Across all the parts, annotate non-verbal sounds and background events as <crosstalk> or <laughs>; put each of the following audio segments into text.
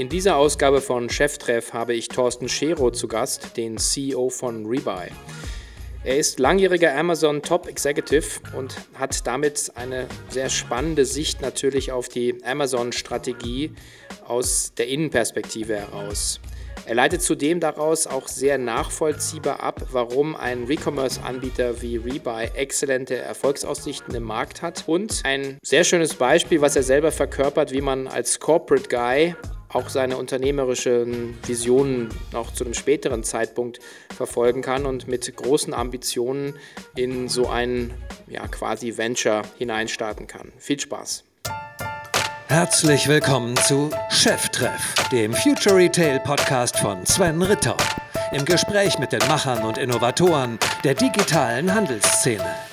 In dieser Ausgabe von Cheftreff habe ich Thorsten Schero zu Gast, den CEO von Rebuy. Er ist langjähriger Amazon Top Executive und hat damit eine sehr spannende Sicht natürlich auf die Amazon-Strategie aus der Innenperspektive heraus. Er leitet zudem daraus auch sehr nachvollziehbar ab, warum ein Recommerce-Anbieter wie Rebuy exzellente Erfolgsaussichten im Markt hat und ein sehr schönes Beispiel, was er selber verkörpert, wie man als Corporate Guy auch seine unternehmerischen Visionen noch zu einem späteren Zeitpunkt verfolgen kann und mit großen Ambitionen in so ein ja, quasi Venture hineinstarten kann. Viel Spaß! Herzlich willkommen zu Cheftreff, dem Future Retail Podcast von Sven Ritter. Im Gespräch mit den Machern und Innovatoren der digitalen Handelsszene.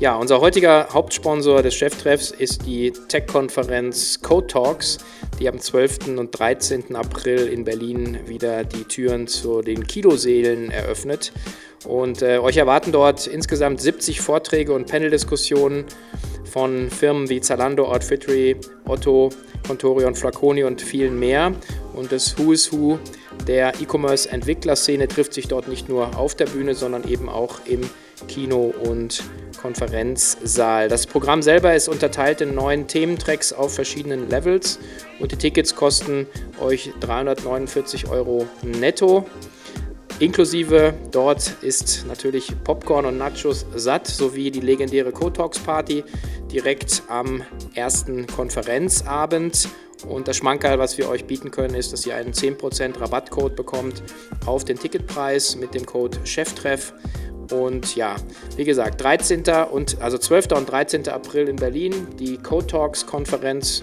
Ja, unser heutiger Hauptsponsor des Cheftreffs ist die Tech-Konferenz Code Talks, die am 12. und 13. April in Berlin wieder die Türen zu den Kiloseelen eröffnet. Und äh, euch erwarten dort insgesamt 70 Vorträge und Paneldiskussionen von Firmen wie Zalando, Outfittery, Otto, Contorion, Flaconi und vielen mehr. Und das Who is Who der E-Commerce-Entwicklerszene trifft sich dort nicht nur auf der Bühne, sondern eben auch im Kino- und Konferenzsaal. Das Programm selber ist unterteilt in neun Thementracks auf verschiedenen Levels und die Tickets kosten euch 349 Euro netto. Inklusive dort ist natürlich Popcorn und Nachos satt, sowie die legendäre Co-Talks Party direkt am ersten Konferenzabend. Und das Schmankerl, was wir euch bieten können, ist, dass ihr einen 10% Rabattcode bekommt auf den Ticketpreis mit dem Code Cheftreff. Und ja, wie gesagt, 13. und also 12. und 13. April in Berlin die Code Talks Konferenz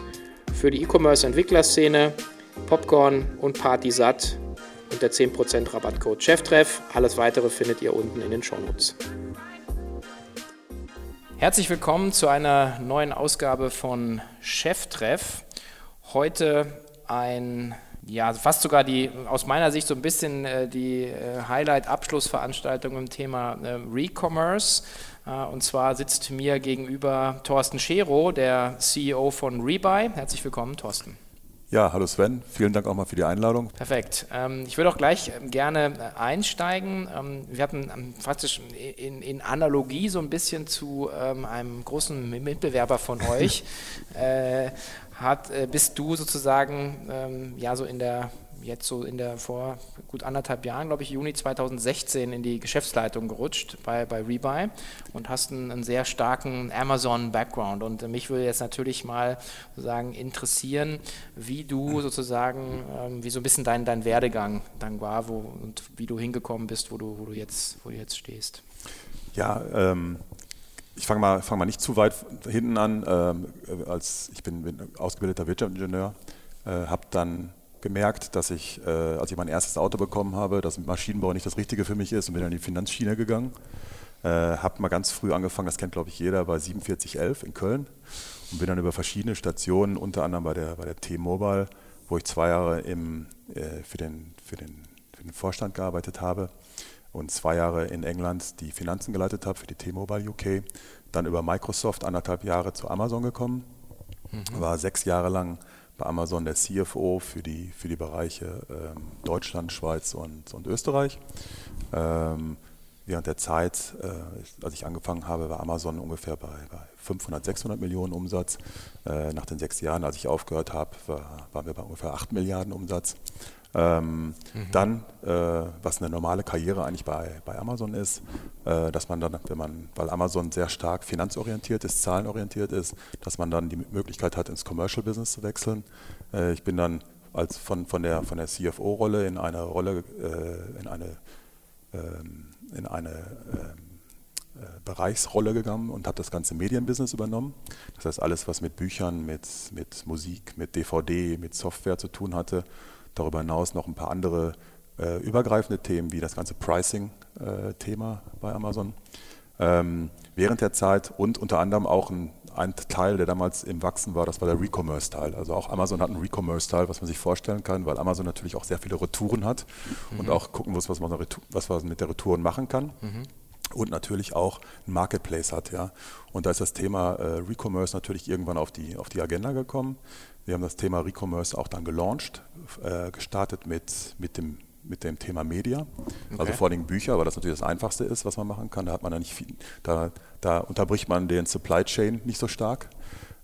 für die E-Commerce Entwicklerszene, Popcorn und Party satt und der 10% Rabattcode Cheftreff. Alles weitere findet ihr unten in den Shownotes. Herzlich willkommen zu einer neuen Ausgabe von Cheftreff. Heute ein, ja, fast sogar die, aus meiner Sicht so ein bisschen äh, die äh, Highlight-Abschlussveranstaltung im Thema äh, Recommerce. Äh, und zwar sitzt mir gegenüber Thorsten Schero, der CEO von Rebuy. Herzlich willkommen, Thorsten. Ja, hallo Sven, vielen Dank auch mal für die Einladung. Perfekt. Ähm, ich würde auch gleich ähm, gerne äh, einsteigen. Ähm, wir hatten praktisch in, in, Analogie so ein bisschen zu einem großen Mitbewerber von euch. <laughs> hat, äh, bist du sozusagen ja so in der jetzt so in der vor gut anderthalb Jahren, glaube ich, Juni 2016 in die Geschäftsleitung gerutscht bei, bei Rebuy und hast einen, einen sehr starken Amazon-Background. Und mich würde jetzt natürlich mal sozusagen interessieren, wie du sozusagen, ähm, wie so ein bisschen dein, dein Werdegang dann war wo, und wie du hingekommen bist, wo du, wo du, jetzt, wo du jetzt stehst. Ja, ähm, ich fange mal, fang mal nicht zu weit hinten an. Ähm, als ich bin, bin ausgebildeter Wirtschaftsingenieur, äh, habe dann gemerkt, dass ich, äh, als ich mein erstes Auto bekommen habe, dass Maschinenbau nicht das Richtige für mich ist und bin dann in die Finanzschiene gegangen. Äh, habe mal ganz früh angefangen, das kennt glaube ich jeder, bei 4711 in Köln und bin dann über verschiedene Stationen, unter anderem bei der, bei der T-Mobile, wo ich zwei Jahre im, äh, für, den, für, den, für den Vorstand gearbeitet habe und zwei Jahre in England die Finanzen geleitet habe für die T-Mobile UK, dann über Microsoft anderthalb Jahre zu Amazon gekommen, mhm. war sechs Jahre lang bei Amazon der CFO für die, für die Bereiche ähm, Deutschland, Schweiz und, und Österreich. Ähm, während der Zeit, äh, als ich angefangen habe, war Amazon ungefähr bei, bei 500, 600 Millionen Umsatz. Äh, nach den sechs Jahren, als ich aufgehört habe, war, waren wir bei ungefähr 8 Milliarden Umsatz. Ähm, mhm. Dann, äh, was eine normale Karriere eigentlich bei, bei Amazon ist, äh, dass man dann, wenn man, weil Amazon sehr stark finanzorientiert ist, zahlenorientiert ist, dass man dann die Möglichkeit hat, ins Commercial Business zu wechseln. Äh, ich bin dann als von, von der, von der CFO-Rolle in eine Rolle, äh, in eine, ähm, in eine ähm, äh, Bereichsrolle gegangen und habe das ganze Medienbusiness übernommen. Das heißt, alles, was mit Büchern, mit, mit Musik, mit DVD, mit Software zu tun hatte, Darüber hinaus noch ein paar andere äh, übergreifende Themen, wie das ganze Pricing-Thema äh, bei Amazon. Ähm, während der Zeit und unter anderem auch ein, ein, Teil, der damals im Wachsen war, das war der Recommerce-Teil. Also auch Amazon hat einen Recommerce-Teil, was man sich vorstellen kann, weil Amazon natürlich auch sehr viele Retouren hat mhm. und auch gucken muss, was man, was man, mit der Retouren machen kann. Mhm. und natürlich auch ein Marketplace hat. Ja. Und da ist das Thema äh, Recommerce natürlich irgendwann auf die, auf die Agenda gekommen. Wir haben das Thema Recommerce auch dann gelauncht, äh, gestartet mit, mit, dem, mit dem Thema Media, also okay. also vor allem Bücher, weil das natürlich das Einfachste ist, was man machen kann. Da hat man ja nicht viel, da, da unterbricht man den Supply Chain nicht so stark.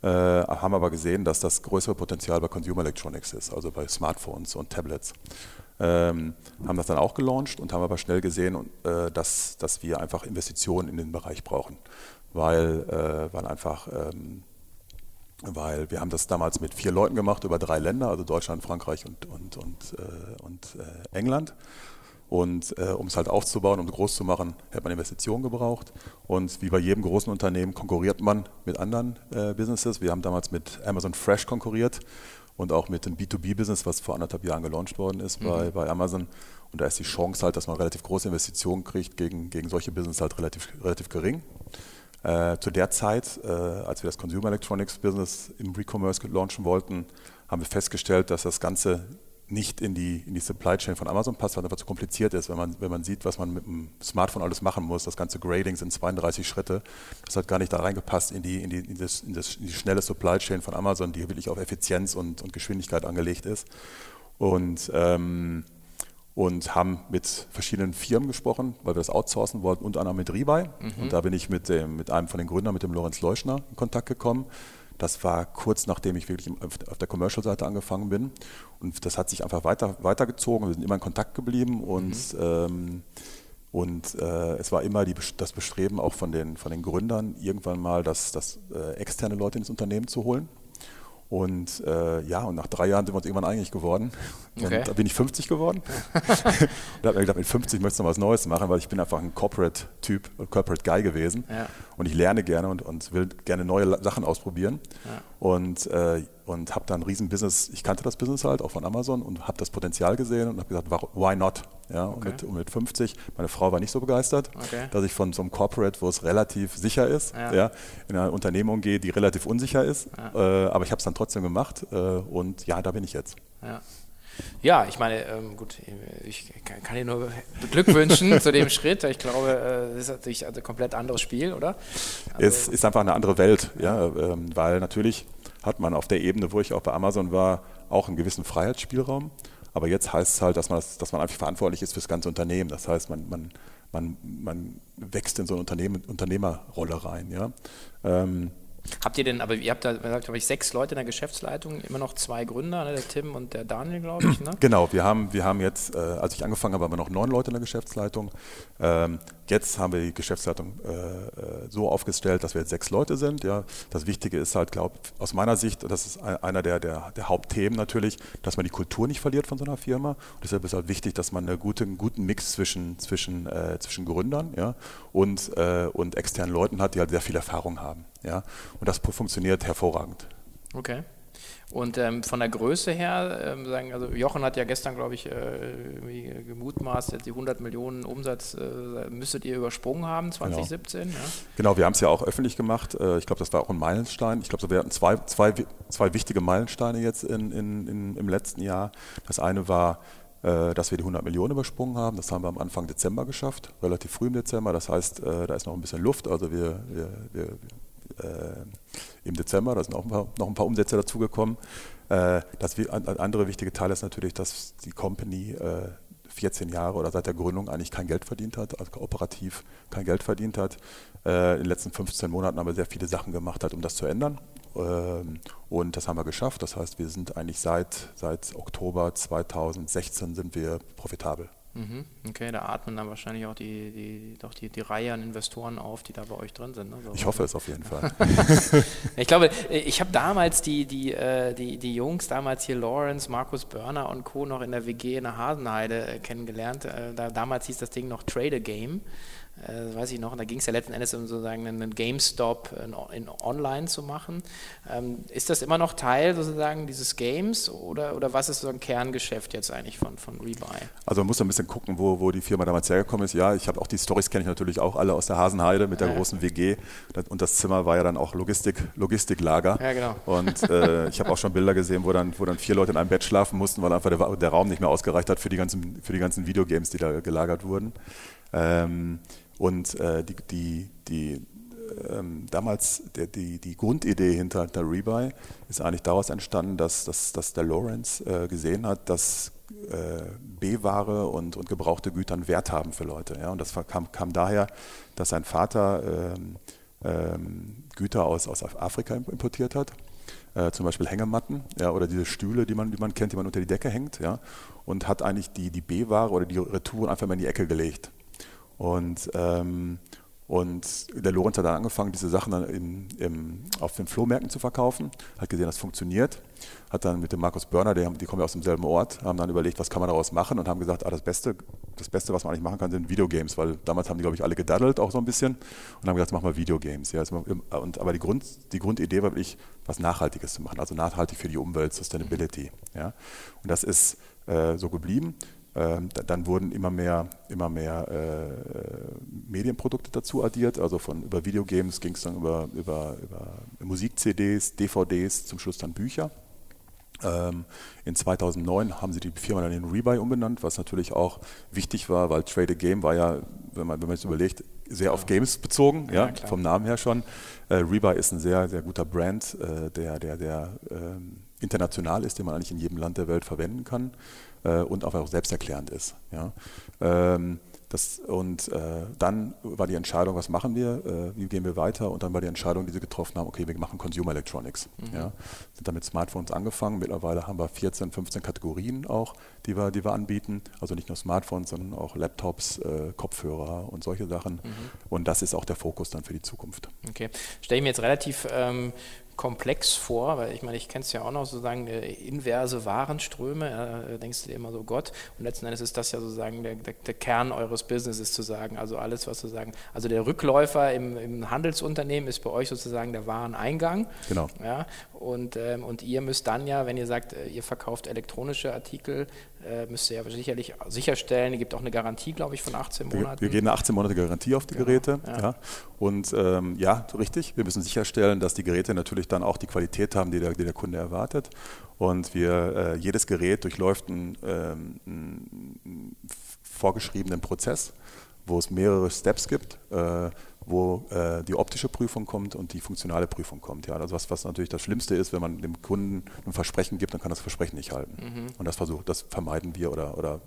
Äh, haben aber gesehen, dass das größere Potenzial bei Consumer Electronics ist, also bei Smartphones und Tablets. Ähm, haben das dann auch gelauncht und haben aber schnell gesehen, äh, dass, dass wir einfach Investitionen in den Bereich brauchen, weil, äh, weil einfach ähm, weil wir haben das damals mit vier Leuten gemacht über drei Länder, also Deutschland, Frankreich und, und, und, äh, und äh, England. Und äh, um es halt aufzubauen, um es groß zu machen, hätte man Investitionen gebraucht. Und wie bei jedem großen Unternehmen konkurriert man mit anderen äh, Businesses. Wir haben damals mit Amazon Fresh konkurriert und auch mit dem B2B-Business, was vor anderthalb Jahren gelauncht worden ist mhm. bei, bei Amazon. Und da ist die Chance halt, dass man relativ große Investitionen kriegt gegen, gegen solche Business halt relativ, relativ gering. Äh, zu der Zeit, äh, als wir das Consumer Electronics Business im Recommerce launchen wollten, haben wir festgestellt, dass das Ganze nicht in die, in die Supply Chain von Amazon passt, weil es einfach zu kompliziert ist. Wenn man, wenn man sieht, was man mit dem Smartphone alles machen muss, das ganze Grading sind 32 Schritte, das hat gar nicht da reingepasst in die, in die, in das, in das, in die schnelle Supply Chain von Amazon, die wirklich auf Effizienz und, und Geschwindigkeit angelegt ist. Und ähm, und haben mit verschiedenen Firmen gesprochen, weil wir das outsourcen wollten, unter anderem mit Rebuy. Mhm. Und da bin ich mit, dem, mit einem von den Gründern, mit dem Lorenz Leuschner, in Kontakt gekommen. Das war kurz nachdem ich wirklich auf der Commercial-Seite angefangen bin. Und das hat sich einfach weiter, weitergezogen. Wir sind immer in Kontakt geblieben und, mhm. ähm, und äh, es war immer die, das Bestreben auch von den, von den Gründern, irgendwann mal das, das äh, externe Leute ins Unternehmen zu holen. Und äh, ja, und nach drei Jahren sind wir uns irgendwann einig geworden. Okay. Und da bin ich 50 geworden. <laughs> da habe ich gedacht, mit 50 möchte ich noch was Neues machen, weil ich bin einfach ein Corporate-Typ, Corporate Guy gewesen. Ja. Und ich lerne gerne und, und will gerne neue Sachen ausprobieren. Ja. Und, äh, und habe dann ein Riesen-Business, ich kannte das Business halt auch von Amazon und habe das Potenzial gesehen und habe gesagt, why not? Ja, okay. und, mit, und, mit, 50, meine Frau war nicht so begeistert, okay. dass ich von so einem Corporate, wo es relativ sicher ist, ja. ja in eine Unternehmung gehe, die relativ unsicher ist. Ja. Äh, aber ich habe es dann trotzdem gemacht äh, und ja, da bin ich jetzt. Ja. Ja, ich meine, ähm, gut, ich kann, dir nur Glück wünschen <laughs> zu dem Schritt. Ich glaube, äh, das ist natürlich ein komplett anderes Spiel, oder? Also es ist einfach eine andere Welt, ja, ähm, weil natürlich hat man auf der Ebene, wo ich auch bei Amazon war, auch einen gewissen Freiheitsspielraum. Aber jetzt heißt es halt, dass man, das, dass man einfach verantwortlich ist für das ganze Unternehmen. Das heißt, man, man, man, man wächst in so eine Unternehmen, Unternehmerrolle rein. Ja? Ähm, Habt ihr denn, aber ihr habt da, glaube ich, sechs Leute in der Geschäftsleitung, immer noch zwei Gründer, ne, der Tim und der Daniel, glaube ich. Ne? <clears throat> Genau, wir haben, wir haben jetzt, äh, als ich angefangen habe, haben wir noch neun Leute in der Geschäftsleitung. Ähm, jetzt haben wir die Geschäftsleitung äh, äh so aufgestellt, dass wir jetzt sechs Leute sind. Ja. Das Wichtige ist halt, glaube aus meiner Sicht, das ist einer der, der, der, Hauptthemen natürlich, dass man die Kultur nicht verliert von so einer Firma. Und deshalb ist halt wichtig, dass man eine gute, einen guten Mix zwischen, zwischen, äh, zwischen Gründern ja, und, äh, und externen Leuten hat, die halt sehr viel Erfahrung haben. Ja? Und das funktioniert hervorragend. Okay. Und ähm, von der Größe her, ähm, sagen, also Jochen hat ja gestern, glaube ich, äh, gemutmaßt, die 100 Millionen Umsatz äh, müsstet ihr übersprungen haben, 2017. Genau, ja. genau wir haben es ja auch öffentlich gemacht. Äh, ich glaube, das war auch ein Meilenstein. Ich glaube, wir hatten zwei, zwei, zwei wichtige Meilensteine jetzt in, in, in, im letzten Jahr. Das eine war, dass wir die 100 Millionen übersprungen haben. Das haben wir am Anfang Dezember geschafft, relativ früh im Dezember. Das heißt, äh, da ist noch ein bisschen Luft. Also wir, wir, wir äh, im Dezember, da sind auch ein paar, noch ein paar Umsätze dazugekommen. Äh, das andere wichtige Teil ist natürlich, dass die Company 14 äh, Jahre oder seit der Gründung eigentlich kein Geld verdient hat, also operativ kein Geld verdient hat. in den letzten 15 Monaten haben wir sehr viele Sachen gemacht, halt, um das zu ändern. Ähm, und das haben wir geschafft. Das heißt, wir sind eigentlich seit, seit Oktober 2016 sind wir profitabel. Mhm. Okay, da atmen dann wahrscheinlich auch die, die, doch die, die Reihe an Investoren auf, die da bei euch drin sind. Ne? So ich hoffe es auf jeden Fall. <laughs> ich glaube, ich habe damals die, die, äh, die, die Jungs, damals hier Lawrence, Markus Börner und Co. noch in der WG in der Hasenheide äh, kennengelernt. Äh, da, damals hieß das Ding noch Trader Game äh, weiß ich noch, und da ging es ja letzten Endes um sozusagen einen GameStop in, in online zu machen. Ähm, ist das immer noch Teil sozusagen dieses Games oder, oder was ist so ein Kerngeschäft jetzt eigentlich von, von Rebuy? Also man muss ein bisschen gucken, wo, wo die Firma damals hergekommen ist. Ja, ich habe auch die Stories kenne ich natürlich auch alle aus der Hasenheide mit der ja. großen WG und das Zimmer war ja dann auch Logistik, Logistiklager. Ja, genau. Und äh, <laughs> ich habe auch schon Bilder gesehen, wo dann, wo dann vier Leute in einem Bett schlafen mussten, weil einfach der, der Raum nicht mehr ausgereicht hat für die ganzen, für die ganzen Videogames, die da gelagert wurden. Ähm, Und äh, die, die, die ähm, damals der, die, die Grundidee hinter der Rebuy ist eigentlich daraus entstanden, dass, dass, dass der Lawrence äh, gesehen hat, dass äh, B-Ware und, und gebrauchte Güter einen Wert haben für Leute. Ja? Und das kam, kam daher, dass sein Vater ähm, ähm, Güter aus, aus Afrika importiert hat. Äh, zum Beispiel Hängematten ja, oder diese Stühle, die man, die man kennt, die man unter die Decke hängt, ja, und hat eigentlich die, die B-Ware oder die Retouren einfach mal in die Ecke gelegt. Und, ähm, und der Lorenz hat dann angefangen, diese Sachen dann in, in, auf den Flohmärkten zu verkaufen, hat gesehen, das funktioniert, hat dann mit dem Markus Börner, die, die kommen ja aus demselben Ort, haben dann überlegt, was kann man daraus machen und haben gesagt, ah, das, Beste, das Beste, was man eigentlich machen kann, sind Videogames, weil damals haben die, glaube ich, alle gedaddelt auch so ein bisschen und haben gesagt, mach mal Videogames. Ja, und, aber die, Grund, die Grundidee war wirklich, was Nachhaltiges zu machen, also nachhaltig für die Umwelt, Sustainability. Ja. Und das ist äh, so geblieben. Ähm, dann wurden immer mehr, immer mehr äh, Medienprodukte dazu addiert, also von über Videogames ging es dann über, über, über Musik-CDs, DVDs, zum Schluss dann Bücher. Ähm, in 2009 haben sie die Firma dann in Rebuy umbenannt, was natürlich auch wichtig war, weil Trade a Game war ja, wenn man, wenn man jetzt überlegt, sehr auf Games bezogen, ja, ja vom Namen her schon. Äh, Rebuy ist ein sehr, sehr guter Brand, äh, der, der, der ähm, international ist, den man eigentlich in jedem Land der Welt verwenden kann äh, und auch selbsterklärend ist. Ja. Ähm, das, und äh, dann war die Entscheidung, was machen wir, äh, wie gehen wir weiter? Und dann war die Entscheidung, die sie getroffen haben, okay, wir machen Consumer Electronics. Mhm. Ja. Sind dann mit Smartphones angefangen. Mittlerweile haben wir 14, 15 Kategorien auch, die wir, die wir anbieten. Also nicht nur Smartphones, sondern auch Laptops, äh, Kopfhörer und solche Sachen. Mhm. Und das ist auch der Fokus dann für die Zukunft. Okay. Stelle ich mir jetzt relativ ähm, komplex vor, weil ich meine, ich kenne es ja auch noch sozusagen äh, inverse Warenströme, äh, denkst du dir immer so Gott und letzten Endes ist das ja sozusagen der, der, der, Kern eures Businesses zu sagen, also alles, was sozusagen, also der Rückläufer im, im Handelsunternehmen ist bei euch sozusagen der Wareneingang. Genau. Ja, und, ähm, und ihr müsst dann ja, wenn ihr sagt, äh, ihr verkauft elektronische Artikel, äh, müsst ihr ja sicherlich sicherstellen, ihr gibt auch eine Garantie, glaube ich, von 18 Monaten. Wir, wir geben eine 18 Monate Garantie auf die genau, Geräte. Ja. ja. Und ähm, ja, richtig, wir müssen sicherstellen, dass die Geräte natürlich dann auch die Qualität haben, die der, die der Kunde erwartet. Und wir, äh, jedes Gerät durchläuft einen, ähm, einen vorgeschriebenen Prozess, wo es mehrere Steps gibt. Äh, wo äh, die optische Prüfung kommt und die funktionale Prüfung kommt. Ja, also was, was natürlich das Schlimmste ist, wenn man dem Kunden ein Versprechen gibt, dann kann das Versprechen nicht halten. Mhm. Und das versucht, das vermeiden wir oder, oder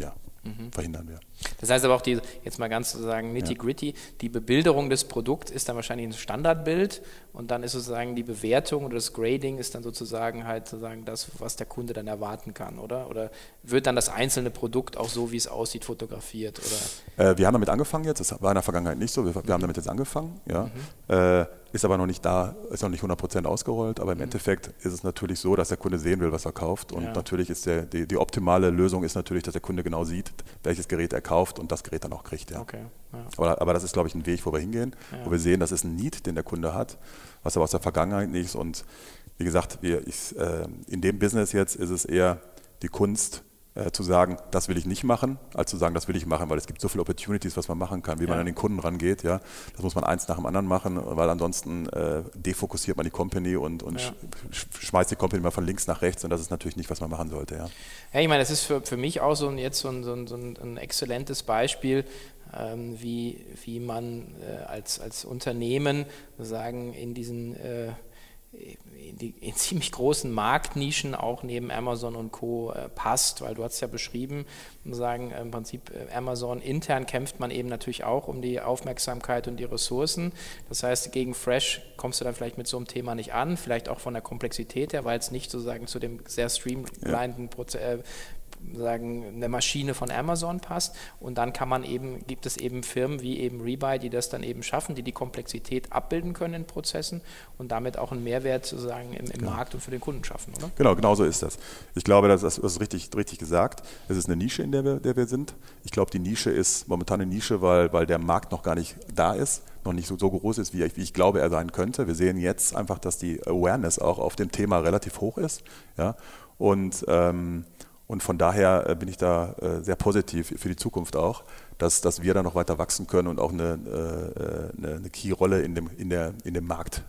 ja, mhm. verhindern wir. Das heißt aber auch, die, jetzt mal ganz sozusagen nitty-gritty, ja. die Bebilderung des Produkts ist dann wahrscheinlich ein Standardbild und dann ist sozusagen die Bewertung oder das Grading ist dann sozusagen halt sozusagen das, was der Kunde dann erwarten kann, oder? Oder wird dann das einzelne Produkt auch so, wie es aussieht, fotografiert? Oder? Äh, wir haben damit angefangen jetzt, das war in der Vergangenheit nicht so, wir, wir haben damit jetzt angefangen, ja. Mhm. Äh, ist aber noch nicht da, ist noch nicht 100% ausgerollt, aber im mhm. Endeffekt ist es natürlich so, dass der Kunde sehen will, was er kauft und ja. natürlich ist der, die, die, optimale Lösung ist natürlich, dass der Kunde genau sieht, welches Gerät er kauft und das Gerät dann auch kriegt. Ja. Okay. Ja. Aber, aber, das ist, glaube ich, ein Weg, wo wir hingehen, wo wir sehen, das ist ein Need, den der Kunde hat, was aber aus der Vergangenheit nicht ist und wie gesagt, wir, ich, äh, in dem Business jetzt ist es eher die Kunst, äh, zu sagen, das will ich nicht machen, als zu sagen, das will ich machen, weil es gibt so viele Opportunities, was man machen kann, wie ja. man an den Kunden rangeht. Ja, das muss man eins nach dem anderen machen, weil ansonsten äh, defokussiert man die Company und, und ja. schmeißt die Company mal von links nach rechts und das ist natürlich nicht, was man machen sollte. Ja, ja ich meine, das ist für, für mich auch so ein, jetzt so ein, so ein, so ein exzellentes Beispiel, ähm, wie, wie man äh, als, als Unternehmen sagen in diesen äh, in, die, in ziemlich großen Marktnischen auch neben Amazon und Co. Äh, passt, weil du hast ja beschrieben, sagen im Prinzip äh, Amazon intern kämpft man eben natürlich auch um die Aufmerksamkeit und die Ressourcen. Das heißt, gegen Fresh kommst du dann vielleicht mit so einem Thema nicht an, vielleicht auch von der Komplexität her, weil es nicht sozusagen zu dem sehr streamlineden ja sagen, eine Maschine von Amazon passt. Und dann kann man eben, gibt es eben Firmen wie eben Rebuy, die das dann eben schaffen, die die Komplexität abbilden können in Prozessen und damit auch einen Mehrwert sozusagen im, im genau. Markt und für den Kunden schaffen, oder? Genau, genau so ist das. Ich glaube, das, das ist richtig, richtig gesagt. Es ist eine Nische, in der wir, der wir sind. Ich glaube, die Nische ist momentan eine Nische, weil, weil der Markt noch gar nicht da ist noch nicht so, so groß ist, wie ich, wie ich, glaube, er sein könnte. Wir sehen jetzt einfach, dass die Awareness auch auf dem Thema relativ hoch ist. Ja? Und ähm, und von daher äh, bin ich da äh, sehr positiv für die Zukunft auch, dass, dass wir da noch weiter wachsen können und auch eine, äh, eine, eine Key-Rolle in dem, in, der, in dem Markt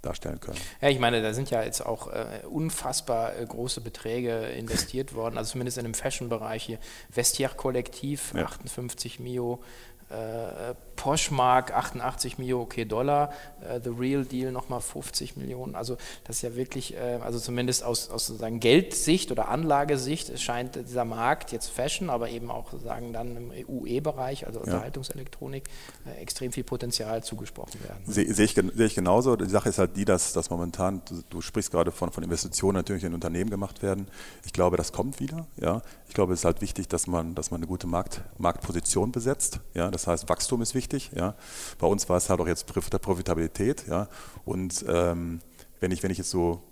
darstellen können. Ja, ich meine, da sind ja jetzt auch äh, unfassbar äh, große Beträge investiert worden, also zumindest in dem Fashion-Bereich hier. Vestiaire Kollektiv, ja. 58 Mio, äh, Poshmark 88 Mio okay Dollar, äh, The Real Deal nochmal 50 Millionen. Also das ist ja wirklich, äh, also zumindest aus, aus sozusagen Geldsicht oder Anlagesicht scheint dieser Markt jetzt Fashion, aber eben auch sozusagen dann im UE-Bereich, also Unterhaltungselektronik, äh, extrem viel Potenzial zugesprochen werden. Sehe seh ich, seh ich genauso. Die Sache ist halt die, dass, dass momentan, du, du sprichst gerade von, von Investitionen natürlich in Unternehmen gemacht werden. Ich glaube, das kommt wieder. Ja. Ich glaube, es ist halt wichtig, dass man, dass man eine gute Markt, Marktposition besetzt. Ja. Das heißt, Wachstum ist wichtig. Ja. Bei uns war es halt auch jetzt Profitabilität. Ja. Und ähm, wenn, ich, wenn ich jetzt so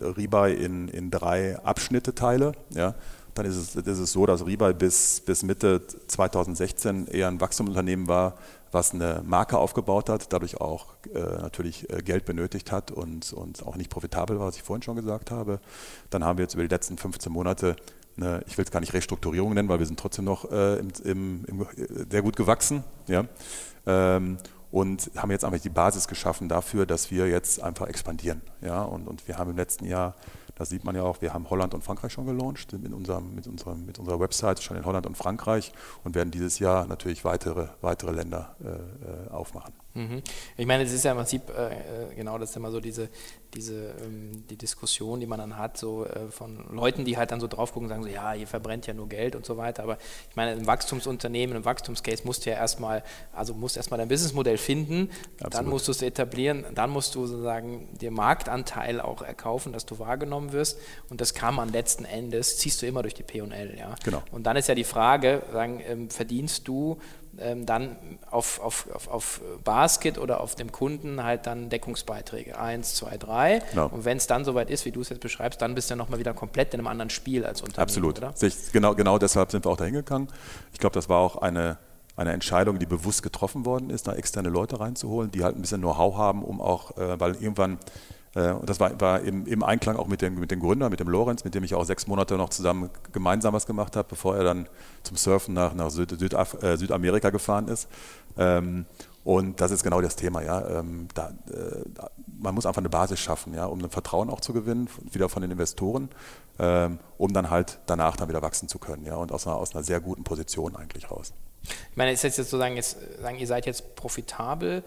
Rebuy in, in drei Abschnitte teile, ja, dann ist es, ist es so, dass Rebuy bis, bis Mitte 2016 eher ein Wachstumsunternehmen war, was eine Marke aufgebaut hat, dadurch auch äh, natürlich äh, Geld benötigt hat und, und auch nicht profitabel war, was ich vorhin schon gesagt habe. Dann haben wir jetzt über die letzten 15 Monate eine, ich will es gar nicht Restrukturierung nennen, weil wir sind trotzdem noch äh, im, im, im, sehr gut gewachsen. Ja? Ähm, und haben jetzt einfach die Basis geschaffen dafür, dass wir jetzt einfach expandieren. Ja? Und, und wir haben im letzten Jahr das sieht man ja auch, wir haben Holland und Frankreich schon gelauncht, mit, unserem, mit, unserem, mit unserer Website schon in Holland und Frankreich und werden dieses Jahr natürlich weitere, weitere Länder äh, äh aufmachen. Mhm. Ich meine, es ist ja im Prinzip äh, äh, genau das immer so diese, diese ähm, die Diskussion, die man dann hat, so äh, von Leuten, die halt dann so drauf gucken und sagen so, ja, ihr verbrennt ja nur Geld und so weiter. Aber ich meine, ein Wachstumsunternehmen, ein Wachstumscase musst du ja erstmal, also musst erstmal dein Businessmodell finden, Absolut. dann musst du es etablieren, dann musst du sozusagen den Marktanteil auch erkaufen, dass du wahrgenommen wirst. Und das kann man letzten Endes, ziehst du immer durch die P&L. Ja? Genau. Und dann ist ja die Frage, sagen, ähm, verdienst du dann auf, auf, auf, auf Basket oder auf dem Kunden halt dann Deckungsbeiträge. Eins, zwei, drei. Genau. Und wenn es dann soweit ist, wie du es jetzt beschreibst, dann bist du ja nochmal wieder komplett in einem anderen Spiel als Unternehmen. Absolut. Oder? Genau, genau deshalb sind wir auch dahin gegangen. Ich glaube, das war auch eine, eine Entscheidung, die bewusst getroffen worden ist, da externe Leute reinzuholen, die halt ein bisschen Know-how haben, um auch, äh, weil irgendwann und das war, war im, im, Einklang auch mit dem, mit dem Gründer, mit dem Lorenz, mit dem ich auch sechs Monate noch zusammen gemeinsam was gemacht habe, bevor er dann zum Surfen nach, nach Süd, Südaf äh, Südamerika gefahren ist. Ähm, und das ist genau das Thema. Ja. Ähm, da, äh, man muss einfach eine Basis schaffen, ja, um ein Vertrauen auch zu gewinnen, wieder von den Investoren, ähm, um dann halt danach dann wieder wachsen zu können. Ja, und aus einer, aus einer sehr guten Position eigentlich raus. Ich meine, ist jetzt sozusagen, jetzt, sagen, ihr seid jetzt profitabel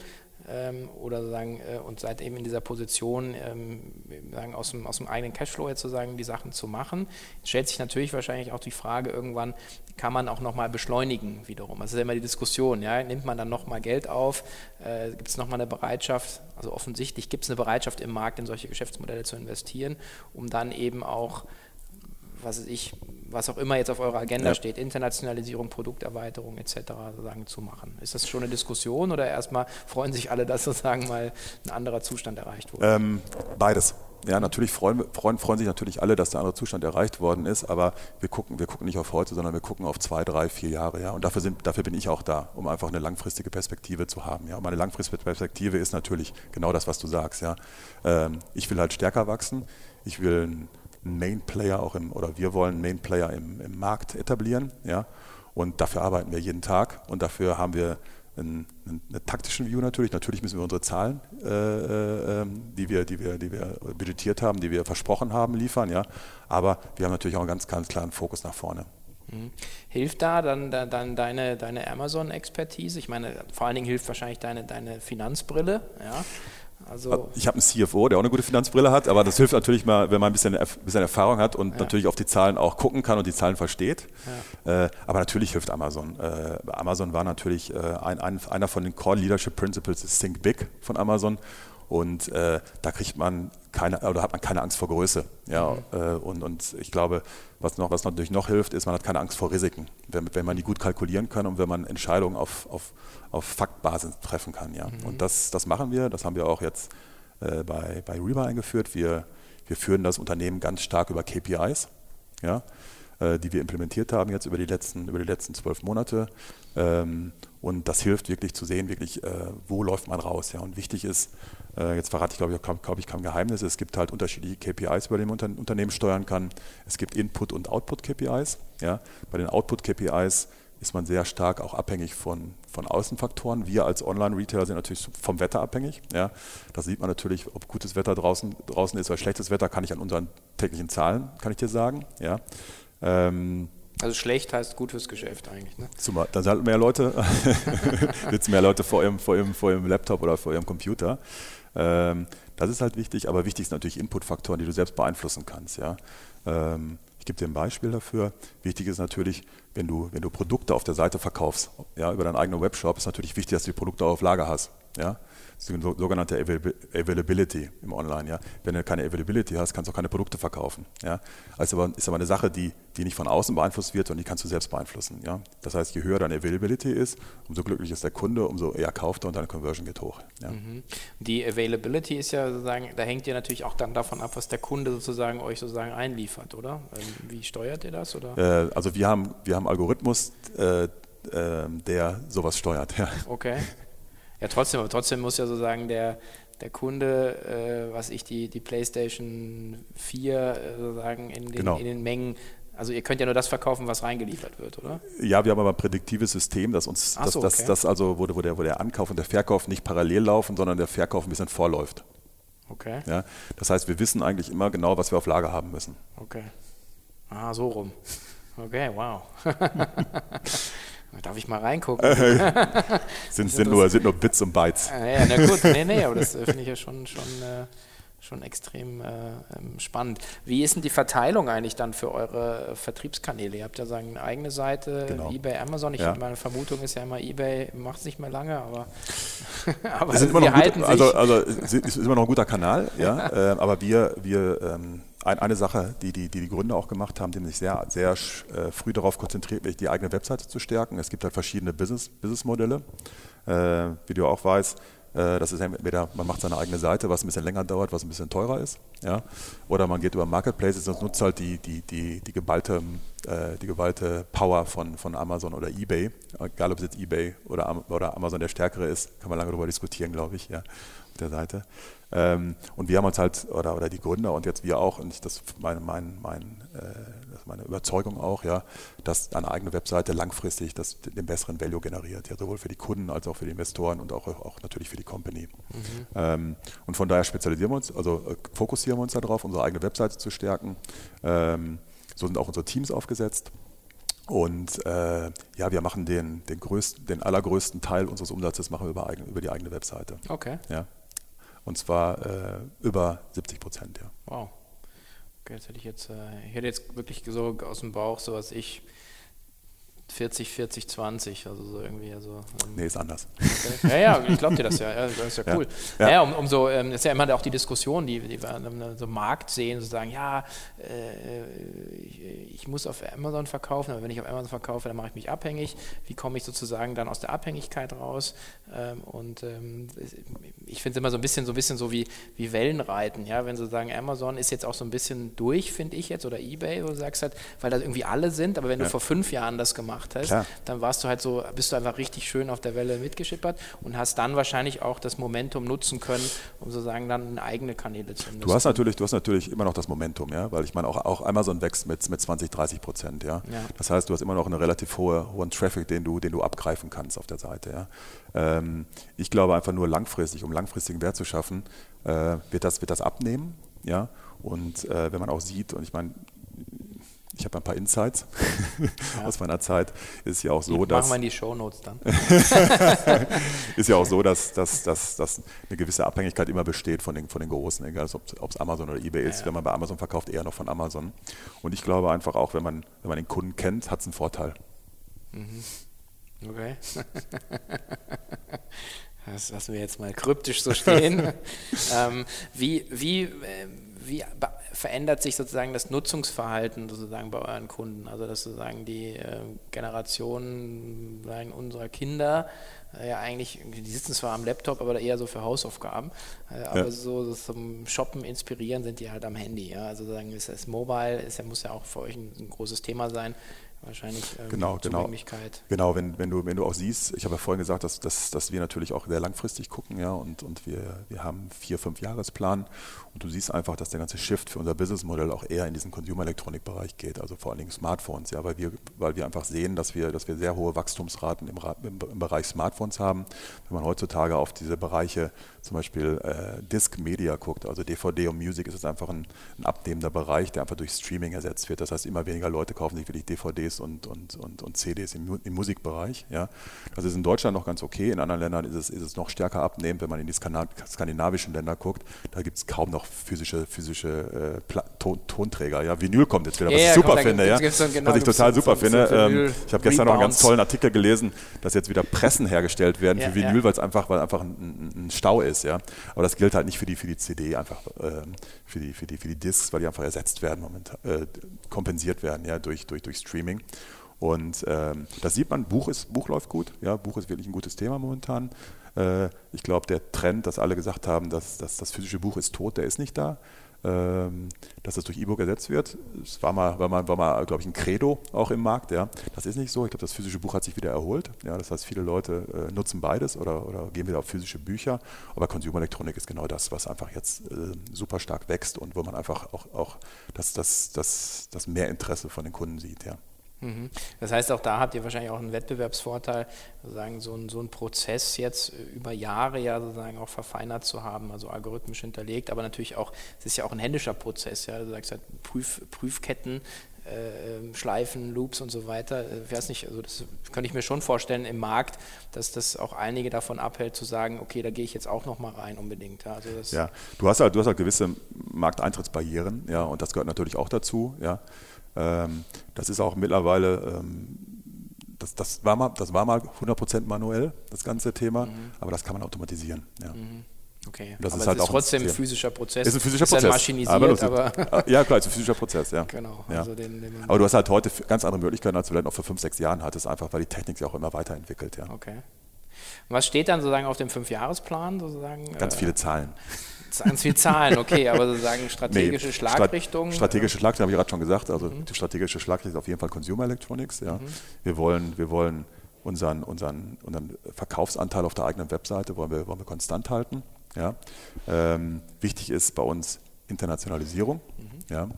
ähm, oder sagen, äh, und seid eben in dieser Position, ähm, sagen, aus, dem, aus dem eigenen Cashflow jetzt sozusagen die Sachen zu machen. Jetzt stellt sich natürlich wahrscheinlich auch die Frage, irgendwann kann man auch nochmal beschleunigen wiederum. Das ist ja immer die Diskussion, ja? nimmt man dann nochmal Geld auf, äh, gibt es nochmal eine Bereitschaft, also offensichtlich gibt es eine Bereitschaft im Markt, in solche Geschäftsmodelle zu investieren, um dann eben auch was ich, was auch immer jetzt auf eurer Agenda ja. steht, Internationalisierung, Produkterweiterung etc. sozusagen zu machen. Ist das schon eine Diskussion oder erstmal freuen sich alle, dass sozusagen mal ein anderer Zustand erreicht wurde? Ähm, beides. Ja, natürlich freuen, freuen, freuen sich natürlich alle, dass der andere Zustand erreicht worden ist, aber wir gucken, wir gucken nicht auf heute, sondern wir gucken auf zwei, drei, vier Jahre. Ja? Und dafür, sind, dafür bin ich auch da, um einfach eine langfristige Perspektive zu haben. Ja? Und meine langfristige Perspektive ist natürlich genau das, was du sagst. Ja? Ähm, ich will halt stärker wachsen, ich will ein einen Main-Player auch im, oder wir wollen einen Main-Player im, im Markt etablieren. Ja? Und dafür arbeiten wir jeden Tag und dafür haben wir einen, einen, einen taktischen View natürlich. Natürlich müssen wir unsere Zahlen, äh, äh, ähm, die, wir, die, wir, die wir budgetiert haben, die wir versprochen haben, liefern. Ja? Aber wir haben natürlich auch einen ganz, ganz klaren Fokus nach vorne. Mhm. Hilft da dann, dann deine, deine Amazon-Expertise? Ich meine, vor allen Dingen hilft wahrscheinlich deine, deine Finanzbrille. Ja? Also ich habe einen CFO, der auch eine gute Finanzbrille hat, aber das hilft natürlich mal, wenn man ein bisschen, ein bisschen Erfahrung hat und ja. natürlich auf die Zahlen auch gucken kann und die Zahlen versteht. Ja. Äh, aber natürlich hilft Amazon. Äh, Amazon war natürlich äh, ein, ein, einer von den Core Leadership Principles ist Think Big von Amazon und äh, da kriegt man keine, oder hat man keine Angst vor Größe. Ja, mhm. äh, und, und ich glaube, was, noch, was natürlich noch hilft, ist, man hat keine Angst vor Risiken. Wenn, wenn man die gut kalkulieren kann und wenn man Entscheidungen auf, auf, auf Faktbasis treffen kann. Ja. Mhm. Und das, das machen wir, das haben wir auch jetzt äh, bei, bei Reba eingeführt. Wir, wir führen das Unternehmen ganz stark über KPIs. Ja. Äh, die wir implementiert haben jetzt über die letzten, über die letzten zwölf Monate. Ähm, und das hilft wirklich zu sehen, wirklich, äh, wo läuft man raus. Ja. Und wichtig ist, jetzt verrate ich glaube ich, glaub ich kein Geheimnis, es gibt halt unterschiedliche KPIs, über die man ein Unternehmen steuern kann. Es gibt Input- und Output-KPIs. Ja. Bei den Output-KPIs ist man sehr stark auch abhängig von, von Außenfaktoren. Wir als Online-Retailer sind natürlich vom Wetter abhängig. Ja. Da sieht man natürlich, ob gutes Wetter draußen, draußen ist oder schlechtes Wetter, kann ich an unseren täglichen Zahlen, kann ich dir sagen. Ja. Ähm, Also schlecht heißt gut fürs Geschäft eigentlich. Ne? Zumal, dann sind mehr Leute, <laughs> sitzen mehr Leute vor ihrem, vor, ihrem, vor ihrem Laptop oder vor ihrem Computer. Ähm, das ist halt wichtig, aber wichtig sind natürlich Inputfaktoren, die du selbst beeinflussen kannst. Ja? Ähm, ich gebe dir ein Beispiel dafür. Wichtig ist natürlich, wenn du, wenn du Produkte auf der Seite verkaufst, ja, über deinen eigenen Webshop, ist natürlich wichtig, dass du die Produkte auch auf Lager hast. Ja? Sogenannte Availability im Online. Ja? Wenn du keine Availability hast, kannst du auch keine Produkte verkaufen. Ja? Also ist aber eine Sache, die, die nicht von außen beeinflusst wird, sondern die kannst du selbst beeinflussen. Ja? Das heißt, je höher deine Availability ist, umso glücklicher ist der Kunde, umso eher kauft er und deine Conversion geht hoch. Ja? Mhm. Die Availability ist ja sozusagen, da hängt ihr natürlich auch dann davon ab, was der Kunde sozusagen euch sozusagen einliefert, oder? Ähm, wie steuert ihr das? Oder? Äh, also wir haben, wir haben Algorithmus, äh, äh, der sowas steuert. Ja. Okay. Ja, trotzdem, aber trotzdem muss ja sozusagen der, der Kunde, äh, was ich, die, die PlayStation 4 äh, sozusagen in den, genau. in den Mengen also ihr könnt ja nur das verkaufen, was reingeliefert wird, oder? Ja, wir haben aber ein prädiktives System, das uns, so, das, das, okay. das, also, wo, wo, der, wo der Ankauf und der Verkauf nicht parallel laufen, sondern der Verkauf ein bisschen vorläuft. Okay. Ja, das heißt, wir wissen eigentlich immer genau, was wir auf Lager haben müssen. Okay. Ah, so rum. Okay, wow. <laughs> Darf ich mal reingucken? <laughs> sind, sind, nur, sind nur Bits und Bytes. Ah, ja, na gut, nee, nee, aber das <laughs> äh, finde ich ja schon, schon, äh, schon extrem äh, ähm, spannend. Wie ist denn die Verteilung eigentlich dann für eure Vertriebskanäle? Ihr habt ja sagen, eine eigene Seite, genau. eBay, Amazon. Ich, ja. Meine Vermutung ist ja immer, eBay macht es nicht mehr lange, aber, <laughs> aber wir halten gut, also, also es ist immer noch ein guter Kanal, ja, äh, aber wir, wir ähm, eine Sache, die die, die die Gründer auch gemacht haben, die sich sehr, sehr äh, früh darauf konzentriert, die eigene Webseite zu stärken. Es gibt halt verschiedene Business, Businessmodelle. Äh, wie du auch weißt, äh, das ist entweder, man macht seine eigene Seite, was ein bisschen länger dauert, was ein bisschen teurer ist, ja, oder man geht über Marketplaces und nutzt halt die, die, die, die, geballte, äh, die geballte Power von, von Amazon oder Ebay. Egal, ob es jetzt Ebay oder, oder Amazon der stärkere ist, kann man lange darüber diskutieren, glaube ich, ja, auf der Seite. Ähm, und wir haben uns halt, oder, oder die Gründer und jetzt wir auch, und das ist meine, mein, mein, äh, das ist meine Überzeugung auch, ja, dass eine eigene Webseite langfristig das, den besseren Value generiert, ja, sowohl für die Kunden als auch für die Investoren und auch, auch natürlich für die Company. Mhm. Ähm, und von daher spezialisieren wir uns, also äh, fokussieren wir uns darauf, unsere eigene Webseite zu stärken. Ähm, so sind auch unsere Teams aufgesetzt. Und äh, ja, wir machen den, den, größten, den allergrößten Teil unseres Umsatzes machen wir über, eigen, über die eigene Webseite. Okay. Ja. Und zwar äh, über 70 Prozent, ja. Wow. Okay, jetzt hätte ich jetzt, äh, ich hätte jetzt wirklich so aus dem Bauch so was ich 40, 40, 20, also so irgendwie. Also, ähm, nee, ist anders. Okay. Ja, ja, ich glaube dir das ja. ja. Das ist ja cool. Ja, ja. um, umso, ähm, ist ja immer auch die Diskussion, die, die wir an so Markt sehen, so sagen, ja, äh, ich, ich, muss auf Amazon verkaufen, aber wenn ich auf Amazon verkaufe, dann mache ich mich abhängig. Wie komme ich sozusagen dann aus der Abhängigkeit raus? Ähm, und ähm, ich finde es immer so ein bisschen so ein bisschen so wie, wie Wellenreiten, ja, wenn sie sagen, Amazon ist jetzt auch so ein bisschen durch, finde ich jetzt, oder Ebay, wo du sagst halt, weil da irgendwie alle sind, aber wenn du vor fünf Jahren das gemacht gemacht hast, Klar. dann warst du halt so, bist du einfach richtig schön auf der Welle mitgeschippert und hast dann wahrscheinlich auch das Momentum nutzen können, um sozusagen dann eigene Kanäle zu nutzen. Du hast natürlich, du hast natürlich immer noch das Momentum, ja, weil ich meine auch, auch Amazon wächst mit, mit 20, 30 Prozent, ja? ja. Das heißt, du hast immer noch einen relativ hohe, hohen Traffic, den du, den du abgreifen kannst auf der Seite, ja. Ähm, ich glaube einfach nur langfristig, um langfristigen Wert zu schaffen, äh, wird, das, wird das abnehmen, ja. Und äh, wenn man auch sieht, und ich meine, ich habe ein paar Insights <laughs> ja. aus meiner Zeit. Ist ja auch so, die dass. Machen wir in die Shownotes dann. <laughs> ist ja auch so, dass, dass, dass, dass eine gewisse Abhängigkeit immer besteht von den, von den Großen, egal ob es Amazon oder eBay ist. Ja, ja. Wenn man bei Amazon verkauft, eher noch von Amazon. Und ich glaube einfach auch, wenn man, wenn man den Kunden kennt, hat es einen Vorteil. Mhm. Okay. <laughs> Das lassen wir jetzt mal kryptisch so stehen. ähm, wie, wie, äh, wie verändert sich sozusagen das Nutzungsverhalten sozusagen bei euren Kunden? Also dass sozusagen die äh, Generationen sagen, unserer Kinder äh, ja eigentlich, die sitzen zwar am Laptop, aber eher so für Hausaufgaben, äh, aber ja. so, so, zum Shoppen inspirieren sind die halt am Handy. Ja? Also sozusagen ist das Mobile, ist ja, muss ja auch für euch ein, ein großes Thema sein wahrscheinlich ähm, genau, genau. Genau, wenn, wenn, du, wenn du auch siehst, ich habe ja vorhin gesagt, dass, dass, dass wir natürlich auch sehr langfristig gucken, ja, und, und wir, wir haben vier, fünf Jahresplan und du siehst einfach, dass der ganze Shift für unser Businessmodell auch eher in diesen Consumer-Elektronik-Bereich geht, also vor allen Dingen Smartphones, ja, weil wir, weil wir einfach sehen, dass wir, dass wir sehr hohe Wachstumsraten im, im, im Bereich Smartphones haben. Wenn man heutzutage auf diese Bereiche zum Beispiel äh, Disk Media guckt, also DVD und Music, ist es einfach ein, ein abnehmender Bereich, der einfach durch Streaming ersetzt wird. Das heißt, immer weniger Leute kaufen sich wirklich DVDs LPs und, und, und, und CDs im, im, Musikbereich. Ja. Das ist in Deutschland noch ganz okay, in anderen Ländern ist es, ist es noch stärker abnehmend, wenn man in die skandinavischen Länder guckt, da gibt es kaum noch physische, physische äh, Ton Tonträger. Ja. Vinyl kommt jetzt wieder, was ja, ich super finde. Ja. Genau, was ich total super finde. Ähm, ich habe gestern noch einen ganz tollen Artikel gelesen, dass jetzt wieder Pressen hergestellt werden für Vinyl, weil es einfach, weil einfach ein, ein, Stau ist. Ja. Aber das gilt halt nicht für die, für die CD, einfach ähm, für, die, für, die, für die Discs, weil die einfach ersetzt werden, momentan, äh, kompensiert werden ja, durch, durch, durch Streaming. Und ähm, das sieht man, Buch, ist, Buch läuft gut, ja, Buch ist wirklich ein gutes Thema momentan. Äh, ich glaube, der Trend, dass alle gesagt haben, dass, dass das physische Buch ist tot, der ist nicht da. Ähm, dass das durch E-Book ersetzt wird. Das war mal, war mal, war mal glaube ich, ein Credo auch im Markt. Ja. Das ist nicht so. Ich glaube, das physische Buch hat sich wieder erholt. Ja. Das heißt, viele Leute äh, nutzen beides oder, oder gehen wieder auf physische Bücher. Aber Consumer Elektronik ist genau das, was einfach jetzt äh, super stark wächst und wo man einfach auch, auch das, das, das, das Mehrinteresse von den Kunden sieht. Ja. Mhm. Das heißt, auch da habt ihr wahrscheinlich auch einen Wettbewerbsvorteil, sozusagen so ein, so ein Prozess jetzt über Jahre ja sozusagen auch verfeinert zu haben, also algorithmisch hinterlegt, aber natürlich auch, es ist ja auch ein händischer Prozess, ja, du sagst halt Prüf, Prüfketten, äh, Schleifen, Loops und so weiter. Ich weiß nicht, also das könnte ich mir schon vorstellen im Markt, dass das auch einige davon abhält, zu sagen, okay, da gehe ich jetzt auch nochmal rein unbedingt. Ja, also ja, du hast halt, du hast halt gewisse Markteintrittsbarrieren, ja, und das gehört natürlich auch dazu, ja. Ähm, das ist auch mittlerweile, ähm, das, das, war mal, das war mal 100% manuell, das ganze Thema, mhm. aber das kann man automatisieren. Ja. Mhm. Okay, das aber ist halt ist trotzdem ein physischer Prozess. Ist ein physischer ist Prozess. maschinisiert, aber, aber <laughs> ah, ja klar, ist ein physischer Prozess, ja. Genau. Ja. Also den, den aber du hast halt heute ganz andere Möglichkeiten, als du vielleicht noch vor fünf, sechs Jahren hattest, einfach weil die Technik sich auch immer weiterentwickelt, ja. Okay. Und was steht dann sozusagen auf dem Fünfjahresplan sozusagen? Ganz äh, viele Zahlen. Ganz viel Zahlen, okay, aber sozusagen strategische nee, Schlagrichtung. Strategische Schlagrichtung habe ich gerade schon gesagt. Also mhm. die strategische Schlagrichtung ist auf jeden Fall Consumer Electronics. Ja. Mhm. Wir wollen, wir wollen unseren, unseren, unseren Verkaufsanteil auf der eigenen Webseite wollen wir, wollen wir konstant halten. Ja. Ähm, wichtig ist bei uns Internationalisierung. Mhm. Ja.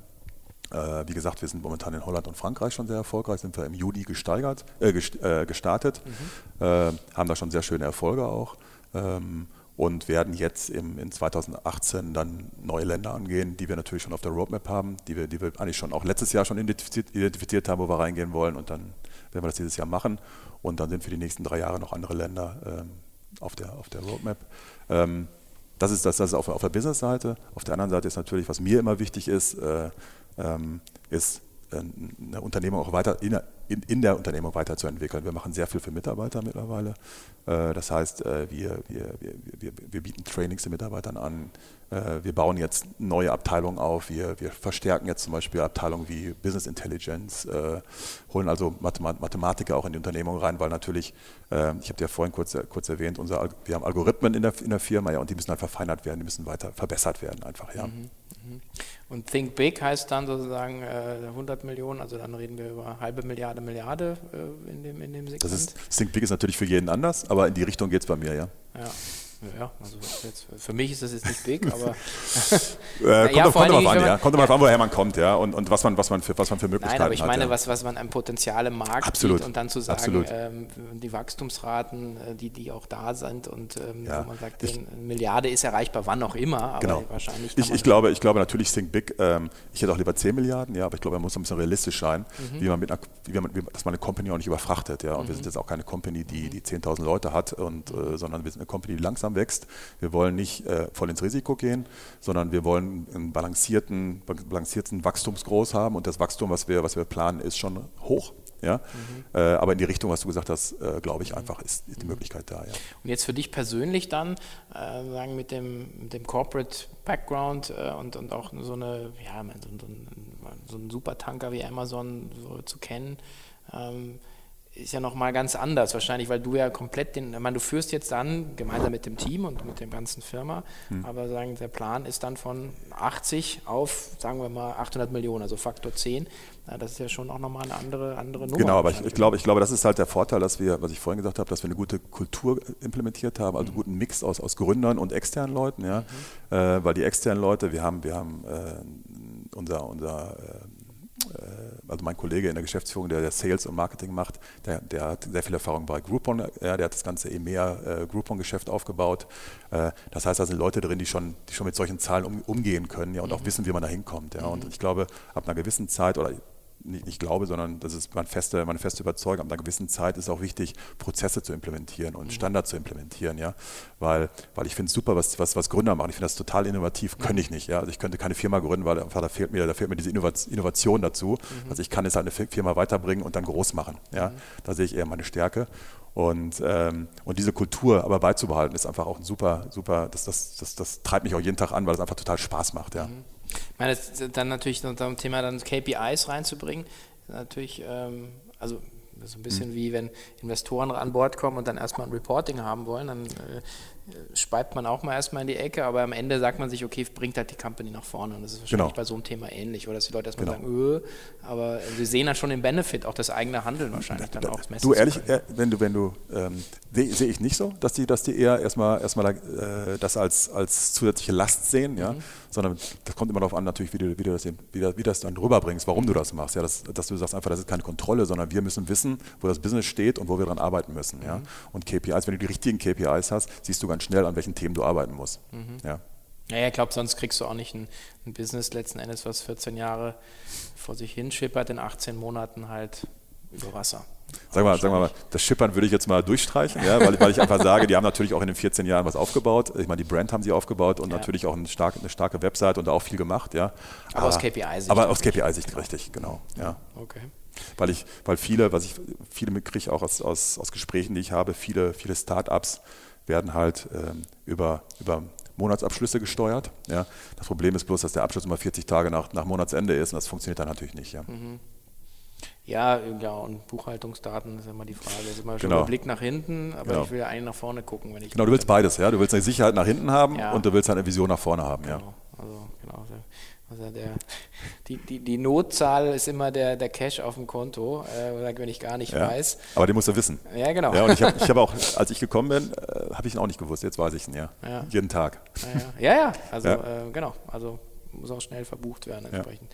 Äh, wie gesagt, wir sind momentan in Holland und Frankreich schon sehr erfolgreich, sind wir im Juli gesteigert, äh, äh gestartet, mhm. äh, haben da schon sehr schöne Erfolge auch. Ähm, und werden jetzt im, in 2018 dann neue Länder angehen, die wir natürlich schon auf der Roadmap haben, die wir, die wir eigentlich schon auch letztes Jahr schon identifiziert, identifiziert haben, wo wir reingehen wollen und dann werden wir das dieses Jahr machen und dann sind für die nächsten drei Jahre noch andere Länder ähm, auf, der, auf der Roadmap. Ähm, das ist das, das ist auf, auf der Business-Seite. Auf der anderen Seite ist natürlich, was mir immer wichtig ist, äh, ähm, ist eine Unternehmung auch weiter in, in, in, der Unternehmung weiterzuentwickeln. Wir machen sehr viel für Mitarbeiter mittlerweile. Äh, das heißt, äh, wir, wir, wir, wir bieten Trainings den Mitarbeitern an. Wir bauen jetzt neue Abteilungen auf. Wir, wir verstärken jetzt zum Beispiel Abteilungen wie Business Intelligence, holen also Mathematiker auch in die Unternehmung rein, weil natürlich, ich habe dir vorhin kurz, kurz erwähnt, unser, wir haben Algorithmen in der, in der Firma ja, und die müssen halt verfeinert werden, die müssen weiter verbessert werden einfach. Ja. Mhm. Und Think Big heißt dann sozusagen äh, 100 Millionen, also dann reden wir über halbe Milliarde, Milliarde äh, in, dem, in dem Segment. Das ist, Think Big ist natürlich für jeden anders, aber in die Richtung geht es bei mir, ja. Ja. Ja, also jetzt, für mich ist das jetzt nicht big, aber. <laughs> <laughs> äh, kommt, ja, kommt darauf an, ja. Kommt ja. an, woher man kommt, ja. Und, und was, man, was, man für, was man für Möglichkeiten hat. Nein, aber ich meine, ja. was, was man an Potenzial im Markt Absolut. sieht und dann zu sagen, ähm, die Wachstumsraten, äh, die, die auch da sind und ähm, ja. wo man sagt, ich, eine Milliarde ist erreichbar, wann auch immer, aber genau. wahrscheinlich. Ich, ich, glaube, ich glaube natürlich Think Big, ähm, ich hätte auch lieber 10 Milliarden, ja, aber ich glaube, man muss ein bisschen realistisch sein, mhm. wie man mit einer, wie man, wie, dass man eine Company auch nicht überfrachtet, ja. Und mhm. wir sind jetzt auch keine Company, die, die 10.000 Leute hat, und, äh, sondern wir sind eine Company, die langsam wächst. Wir wollen nicht äh, voll ins Risiko gehen, sondern wir wollen einen balancierten, balancierten Wachstumsgroß haben und das Wachstum, was wir, was wir planen, ist schon hoch. Ja? Mhm. Äh, aber in die Richtung, was du gesagt hast, äh, glaube ich einfach, ist, ist, die Möglichkeit da. Ja. Und jetzt für dich persönlich dann, äh, sagen mit dem, mit dem Corporate Background äh, und, und auch so eine, ja, so, so, so ein Supertanker wie Amazon so zu kennen, ähm, ist ja nochmal ganz anders wahrscheinlich, weil du ja komplett den, ich meine, du führst jetzt dann gemeinsam mit dem Team und mit der ganzen Firma, hm. aber sagen, der Plan ist dann von 80 auf, sagen wir mal, 800 Millionen, also Faktor 10. Ja, das ist ja schon auch nochmal eine andere, andere Nummer. Genau, aber ich, ich, glaube, ich glaube, das ist halt der Vorteil, dass wir, was ich vorhin gesagt habe, dass wir eine gute Kultur implementiert haben, also einen guten Mix aus, aus Gründern und externen Leuten, ja, mhm. äh, weil die externen Leute, wir haben, wir haben äh, unser, unser äh, äh, also mein Kollege in der Geschäftsführung, der, der Sales und Marketing macht, der, der, hat sehr viel Erfahrung bei Groupon, ja, der hat das ganze EMEA äh, Groupon-Geschäft aufgebaut. Äh, das heißt, da sind Leute drin, die schon, die schon mit solchen Zahlen um, umgehen können ja, und mhm. auch wissen, wie man da hinkommt. Ja. Mhm. Und ich glaube, ab einer gewissen Zeit oder nicht, nicht glaube, sondern das ist meine feste, meine feste Überzeugung. Ab einer gewissen Zeit ist auch wichtig, Prozesse zu implementieren und mhm. Standards zu implementieren, ja. Weil, weil ich finde es super, was, was, was Gründer machen. Ich finde das total innovativ, könnte ich nicht. Ja. Also ich könnte keine Firma gründen, weil einfach da fehlt mir, da fehlt mir diese Innovation dazu. Mhm. Also ich kann es halt eine Firma weiterbringen und dann groß machen. Ja. Mhm. Da sehe ich eher meine Stärke. Und, ähm, und diese Kultur aber beizubehalten, ist einfach auch ein super, super, das, das, das, das treibt mich auch jeden Tag an, weil es einfach total Spaß macht. Ja. Mhm. Ich meine, dann natürlich dem Thema dann KPIs reinzubringen, natürlich, ähm, also so ein bisschen mhm. wie wenn Investoren an Bord kommen und dann erstmal ein Reporting haben wollen, dann äh, speibt man auch mal erstmal in die Ecke, aber am Ende sagt man sich, okay, bringt halt die Company nach vorne. Und das ist wahrscheinlich genau. bei so einem Thema ähnlich, oder dass die Leute erstmal genau. sagen, öh, aber sie sehen dann schon den Benefit, auch das eigene Handeln wahrscheinlich dann auch messen. Du ehrlich, äh, wenn du, wenn du, ähm, sehe ich nicht so, dass die, dass die eher erstmal erstmal äh, das als, als zusätzliche Last sehen, ja, mhm. sondern das kommt immer darauf an, natürlich, wie du, wie du das, wie, wie das dann rüberbringst, warum du das machst. Ja, dass, dass du sagst einfach, das ist keine Kontrolle, sondern wir müssen wissen, wo das Business steht und wo wir daran arbeiten müssen. Mhm. Ja. Und KPIs, wenn du die richtigen KPIs hast, siehst du ganz schnell, an welchen Themen du arbeiten musst. Mhm. Ja. Naja, ich glaube, sonst kriegst du auch nicht ein, ein, Business letzten Endes, was 14 Jahre vor sich hin schippert, in 18 Monaten halt über Wasser. Sag mal, sag mal, das Schippern würde ich jetzt mal durchstreichen, ja, weil, weil, ich einfach sage, die haben natürlich auch in den 14 Jahren was aufgebaut. Ich meine, die Brand haben sie aufgebaut und ja. natürlich auch eine starke, eine starke Website und da auch viel gemacht. Ja. Aber, aber aus KPI-Sicht. Aber aus KPI-Sicht, richtig, genau. Ja. Okay. Weil ich, weil viele, was ich viele mitkriege, auch aus, aus, aus Gesprächen, die ich habe, viele, viele Startups werden halt ähm, über, über Monatsabschlüsse gesteuert. Ja. Das Problem ist bloß, dass der Abschluss immer 40 Tage nach, nach Monatsende ist und das funktioniert dann natürlich nicht. Ja. Mhm. Ja, ja, und Buchhaltungsdaten ist immer die Frage. Das ist immer schon genau. ein Blick nach hinten, aber genau. ich will ja eigentlich nach vorne gucken, wenn ich. Genau, du willst beides, ja. Du willst eine Sicherheit nach hinten haben ja. und du willst eine Vision nach vorne haben, genau. ja. Also, genau. Also der, die, die, die Notzahl ist immer der, der Cash auf dem Konto, äh, wenn ich gar nicht ja, weiß. Aber den musst du wissen. Ja, genau. Ja, und ich habe ich hab auch, <laughs> als ich gekommen bin, äh, habe ich ihn auch nicht gewusst. Jetzt weiß ich ihn, ja. ja. Jeden Tag. Ja, ja, ja. also äh, genau. Also muss auch schnell verbucht werden entsprechend.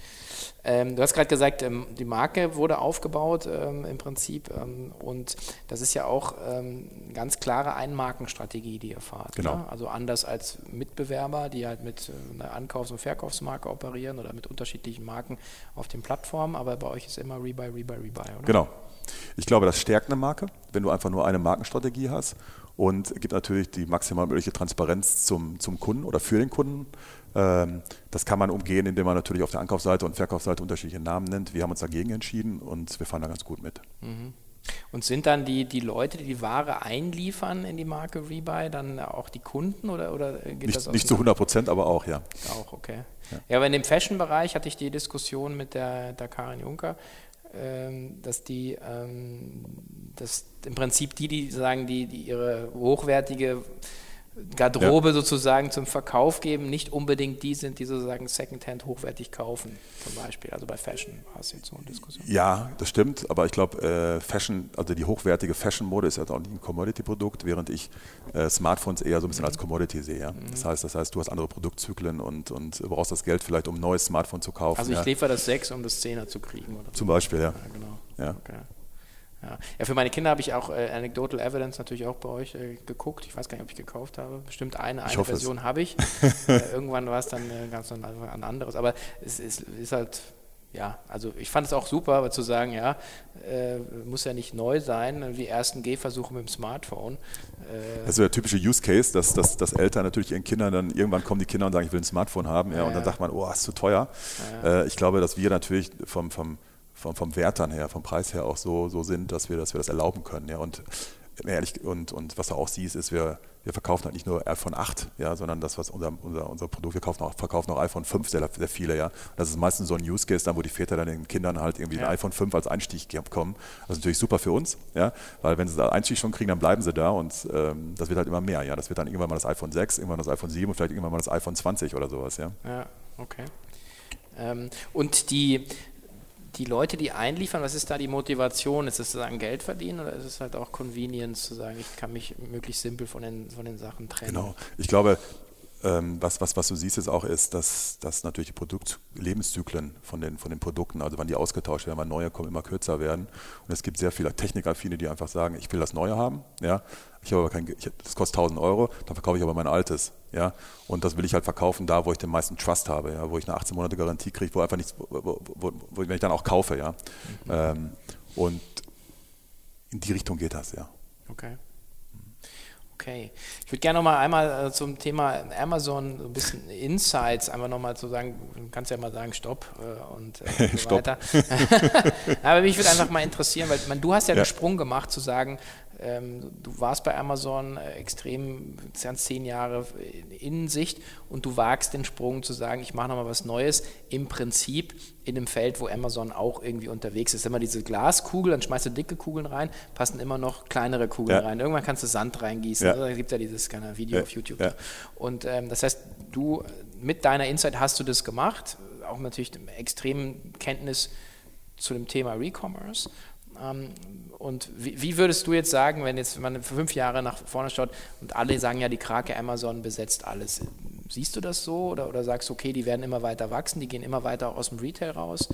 Ja. Ähm, du hast gerade gesagt, ähm, die Marke wurde aufgebaut ähm, im Prinzip ähm, und das ist ja auch ähm, eine ganz klare Einmarkenstrategie, die ihr fahrt. Genau. Ne? Also anders als Mitbewerber, die halt mit äh, einer Ankaufs- und Verkaufsmarke operieren oder mit unterschiedlichen Marken auf den Plattformen, aber bei euch ist immer Rebuy, Rebuy, Rebuy, oder? Genau. Ich glaube, das stärkt eine Marke, wenn du einfach nur eine Markenstrategie hast und gibt natürlich die maximal mögliche Transparenz zum, zum Kunden oder für den Kunden. Ähm, das kann man umgehen, indem man natürlich auf der Ankaufsseite und Verkaufsseite unterschiedliche Namen nennt. Wir haben uns dagegen entschieden und wir fahren da ganz gut mit. Mhm. Und sind dann die, die Leute, die die Ware einliefern in die Marke Rebuy, dann auch die Kunden oder, oder geht nicht, das Nicht zu 100 Prozent, aber auch, ja. Auch, okay. Ja, ja aber in dem Fashion-Bereich hatte ich die Diskussion mit der, der Karin Juncker, ähm, dass die, ähm, dass im Prinzip die, die sagen, die, die ihre hochwertige Garderobe ja. sozusagen zum Verkauf geben, nicht unbedingt die sind, die sozusagen Secondhand hochwertig kaufen, zum Beispiel. Also bei Fashion war es jetzt so eine Diskussion. Ja, das stimmt, aber ich glaube, äh, Fashion, also die hochwertige Fashion-Mode ist ja auch nicht ein Commodity-Produkt, während ich äh, Smartphones eher so ein bisschen mhm. als Commodity sehe. Ja? Mhm. Das, heißt, das heißt, du hast andere Produktzyklen und, und brauchst das Geld vielleicht, um ein neues Smartphone zu kaufen. Also ich ja. liefere das 6, um das 10er zu kriegen. Oder zum Beispiel, ja. ja genau. Ja. Okay. Ja. ja, für meine Kinder habe ich auch äh, Anecdotal Evidence natürlich auch bei euch äh, geguckt. Ich weiß gar nicht, ob ich gekauft habe. Bestimmt eine, eine Version habe ich. <laughs> äh, irgendwann war es dann äh, ganz ein, anderes. Aber es, es, ist halt, ja, also ich fand es auch super, aber zu sagen, ja, äh, muss ja nicht neu sein, wie ersten Gehversuche mit dem Smartphone. Äh, das ist der typische Use Case, dass, dass, dass Eltern natürlich ihren Kindern dann, irgendwann kommen die Kinder und sagen, ich will ein Smartphone haben. Ja, ja und dann sagt man, oh, ist zu teuer. Ich glaube, dass wir natürlich vom, vom vom, vom Wert dann her, vom Preis her auch so, so sind, dass wir, dass wir das erlauben können. Ja. Und ehrlich, und, und was du auch siehst, ist, wir, wir verkaufen halt nicht nur iPhone 8, ja, sondern das, was unser, unser, unser Produkt, wir kaufen auch, verkaufen auch iPhone 5 sehr, sehr viele, ja. Das ist meistens so ein Use Case dann, wo die Väter dann den Kindern halt irgendwie ja. ein iPhone 5 als Einstieg bekommen. Das ist natürlich super für uns, ja, weil wenn sie da Einstieg schon kriegen, dann bleiben sie da und ähm, das wird halt immer mehr, ja. Das wird dann irgendwann mal das iPhone 6, irgendwann das iPhone 7 und vielleicht irgendwann mal das iPhone 20 oder sowas, ja. Ja, okay. Ähm, und die, die Leute, die einliefern, was ist da die Motivation? Ist es sozusagen Geld verdienen oder ist es halt auch Convenience zu sagen, ich kann mich möglichst simpel von den, von den Sachen trennen? Genau, ich glaube, was, was, was du siehst jetzt auch ist, dass, dass natürlich die Produktlebenszyklen von den, von den Produkten, also wann die ausgetauscht werden, wann neue kommen, immer kürzer werden. Und es gibt sehr viele Technikaffine, die einfach sagen, ich will das Neue haben, ja, ich habe aber kein, ich, das kostet 1000 Euro, dann verkaufe ich aber mein altes, ja, und das will ich halt verkaufen da, wo ich den meisten Trust habe, ja, wo ich eine 18 Monate Garantie kriege, wo einfach nichts, wo, wo, wo, wo wenn ich dann auch kaufe, ja, mhm. ähm, und in die Richtung geht das, ja. Okay. Okay. Ich würde gerne noch mal einmal äh, zum Thema Amazon so ein bisschen Insights einfach noch mal zu sagen, du kannst ja mal sagen Stopp äh, und, äh, <laughs> so weiter. <laughs> Aber mich würde einfach mal interessieren, weil man, du hast ja, ja, den Sprung gemacht zu sagen, du warst bei Amazon äh, extrem, zehn Jahre in Sicht und du wagst den Sprung zu sagen, ich mache nochmal was Neues, im Prinzip in einem Feld, wo Amazon auch irgendwie unterwegs ist. Immer diese Glaskugel, dann schmeißt du dicke Kugeln rein, passen immer noch kleinere Kugeln ja. rein. Irgendwann kannst du Sand reingießen. Ja. Da gibt es ja dieses kleine Video ja. auf YouTube. Ja. Und ähm, das heißt, du mit deiner Insight hast du das gemacht, auch natürlich extremen Kenntnis zu dem Thema Recommerce ähm, und wie, wie, würdest du jetzt sagen, wenn jetzt wenn man fünf Jahre nach vorne schaut und alle sagen ja, die Krake Amazon besetzt alles. Siehst du das so oder, oder sagst du, okay, die werden immer weiter wachsen, die gehen immer weiter aus dem Retail raus,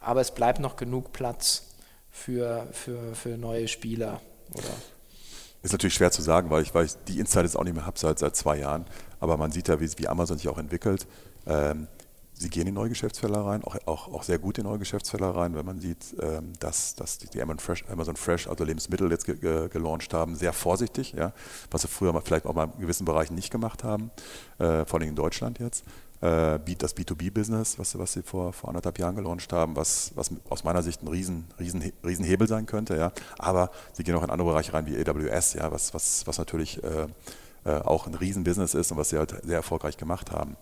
aber es bleibt noch genug Platz für, für, für neue Spieler? Oder? Ist natürlich schwer zu sagen, weil ich, weil ich die Insights auch nicht mehr habe seit, seit zwei Jahren. Aber man sieht ja, wie, wie Amazon sich auch entwickelt. Ähm, Sie gehen in neue Geschäftsfelder rein, auch, auch, auch sehr gut in neue Geschäftsfelder rein, wenn man sieht, ähm, dass, dass die Amazon Fresh, also Lebensmittel jetzt ge, ge, gelauncht haben, sehr vorsichtig, ja, was sie früher vielleicht auch mal in gewissen Bereichen nicht gemacht haben, äh, vor allem in Deutschland jetzt. Äh, das B2B-Business, was, was sie vor, vor anderthalb Jahren gelauncht haben, was, was aus meiner Sicht ein riesen, riesen, riesen sein könnte. Ja. Aber sie gehen auch in andere Bereiche rein wie AWS, ja, was, was, was natürlich äh, auch ein Riesenbusiness ist und was sie halt sehr erfolgreich gemacht haben.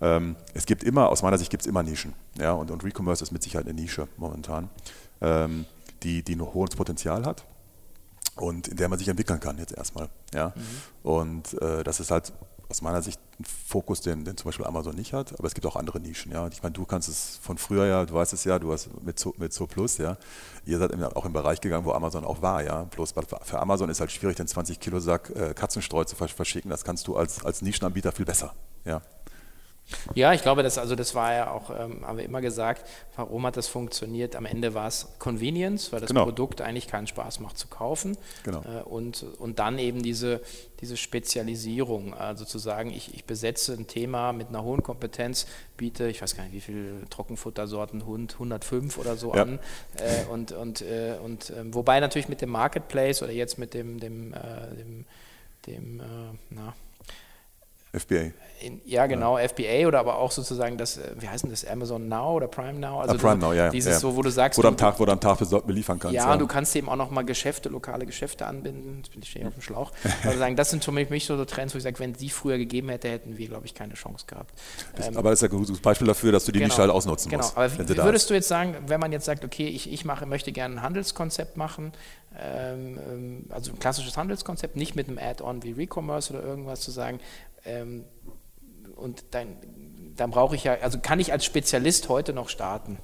Ähm, es gibt immer, aus meiner Sicht gibt es immer Nischen. Ja, und, und Recommerce ist mit Sicherheit eine Nische momentan, ähm, die, die ein hohes Potenzial hat und in der man sich entwickeln kann jetzt erstmal. Ja? Mhm. Und äh, das ist halt aus meiner Sicht ein Fokus, den, den zum Beispiel Amazon nicht hat, aber es gibt auch andere Nischen. Ja? Und ich meine, du kannst es von früher ja, du weißt es ja, du hast mit Zo, mit Zo Plus, ja, ihr seid auch im Bereich gegangen, wo Amazon auch war, ja. Bloß für Amazon ist halt schwierig, den 20 Kilo Sack äh, Katzenstreu zu verschicken. Das kannst du als, als Nischenanbieter viel besser. Ja. Ja, ich glaube, das, also das war ja auch, ähm, haben wir immer gesagt, warum hat das funktioniert? Am Ende war es Convenience, weil das genau. Produkt eigentlich keinen Spaß macht zu kaufen. Genau. Äh, und, und dann eben diese, diese Spezialisierung, also zu sagen, ich, ich besetze ein Thema mit einer hohen Kompetenz, biete, ich weiß gar nicht, wie viele Trockenfuttersorten Hund, 105 oder so ja. an. Äh, und und, äh, und äh, wobei natürlich mit dem Marketplace oder jetzt mit dem, dem, äh, dem, dem äh, na, FBA. Ja, genau, ja. FBA oder aber auch sozusagen das, äh, wie heißt denn das, Amazon Now oder Prime Now? Also ah, Prime Now, ja. Dieses ja. so, wo du sagst. Wo du am Tag, wo du am Tag beliefern kannst. Ja, ja, du kannst eben auch nochmal Geschäfte, lokale Geschäfte anbinden. Jetzt bin ich stehe auf dem Schlauch. <laughs> also sagen, das sind für mich so Trends, wo ich sage, wenn die früher gegeben hätte, hätten wir, glaube ich, keine Chance gehabt. Das, ähm, aber das ist ja ein gutes Beispiel dafür, dass du die genau, Nische halt ausnutzen genau. musst. Genau, aber wie würdest du jetzt sagen, wenn man jetzt sagt, okay, ich, ich mache, möchte gerne ein Handelskonzept machen, ähm, ähm, also ein klassisches Handelskonzept, nicht mit einem Add-on wie Recommerce oder irgendwas zu sagen, ähm, und dann, dann brauche ich ja, also kann ich als Spezialist heute noch starten?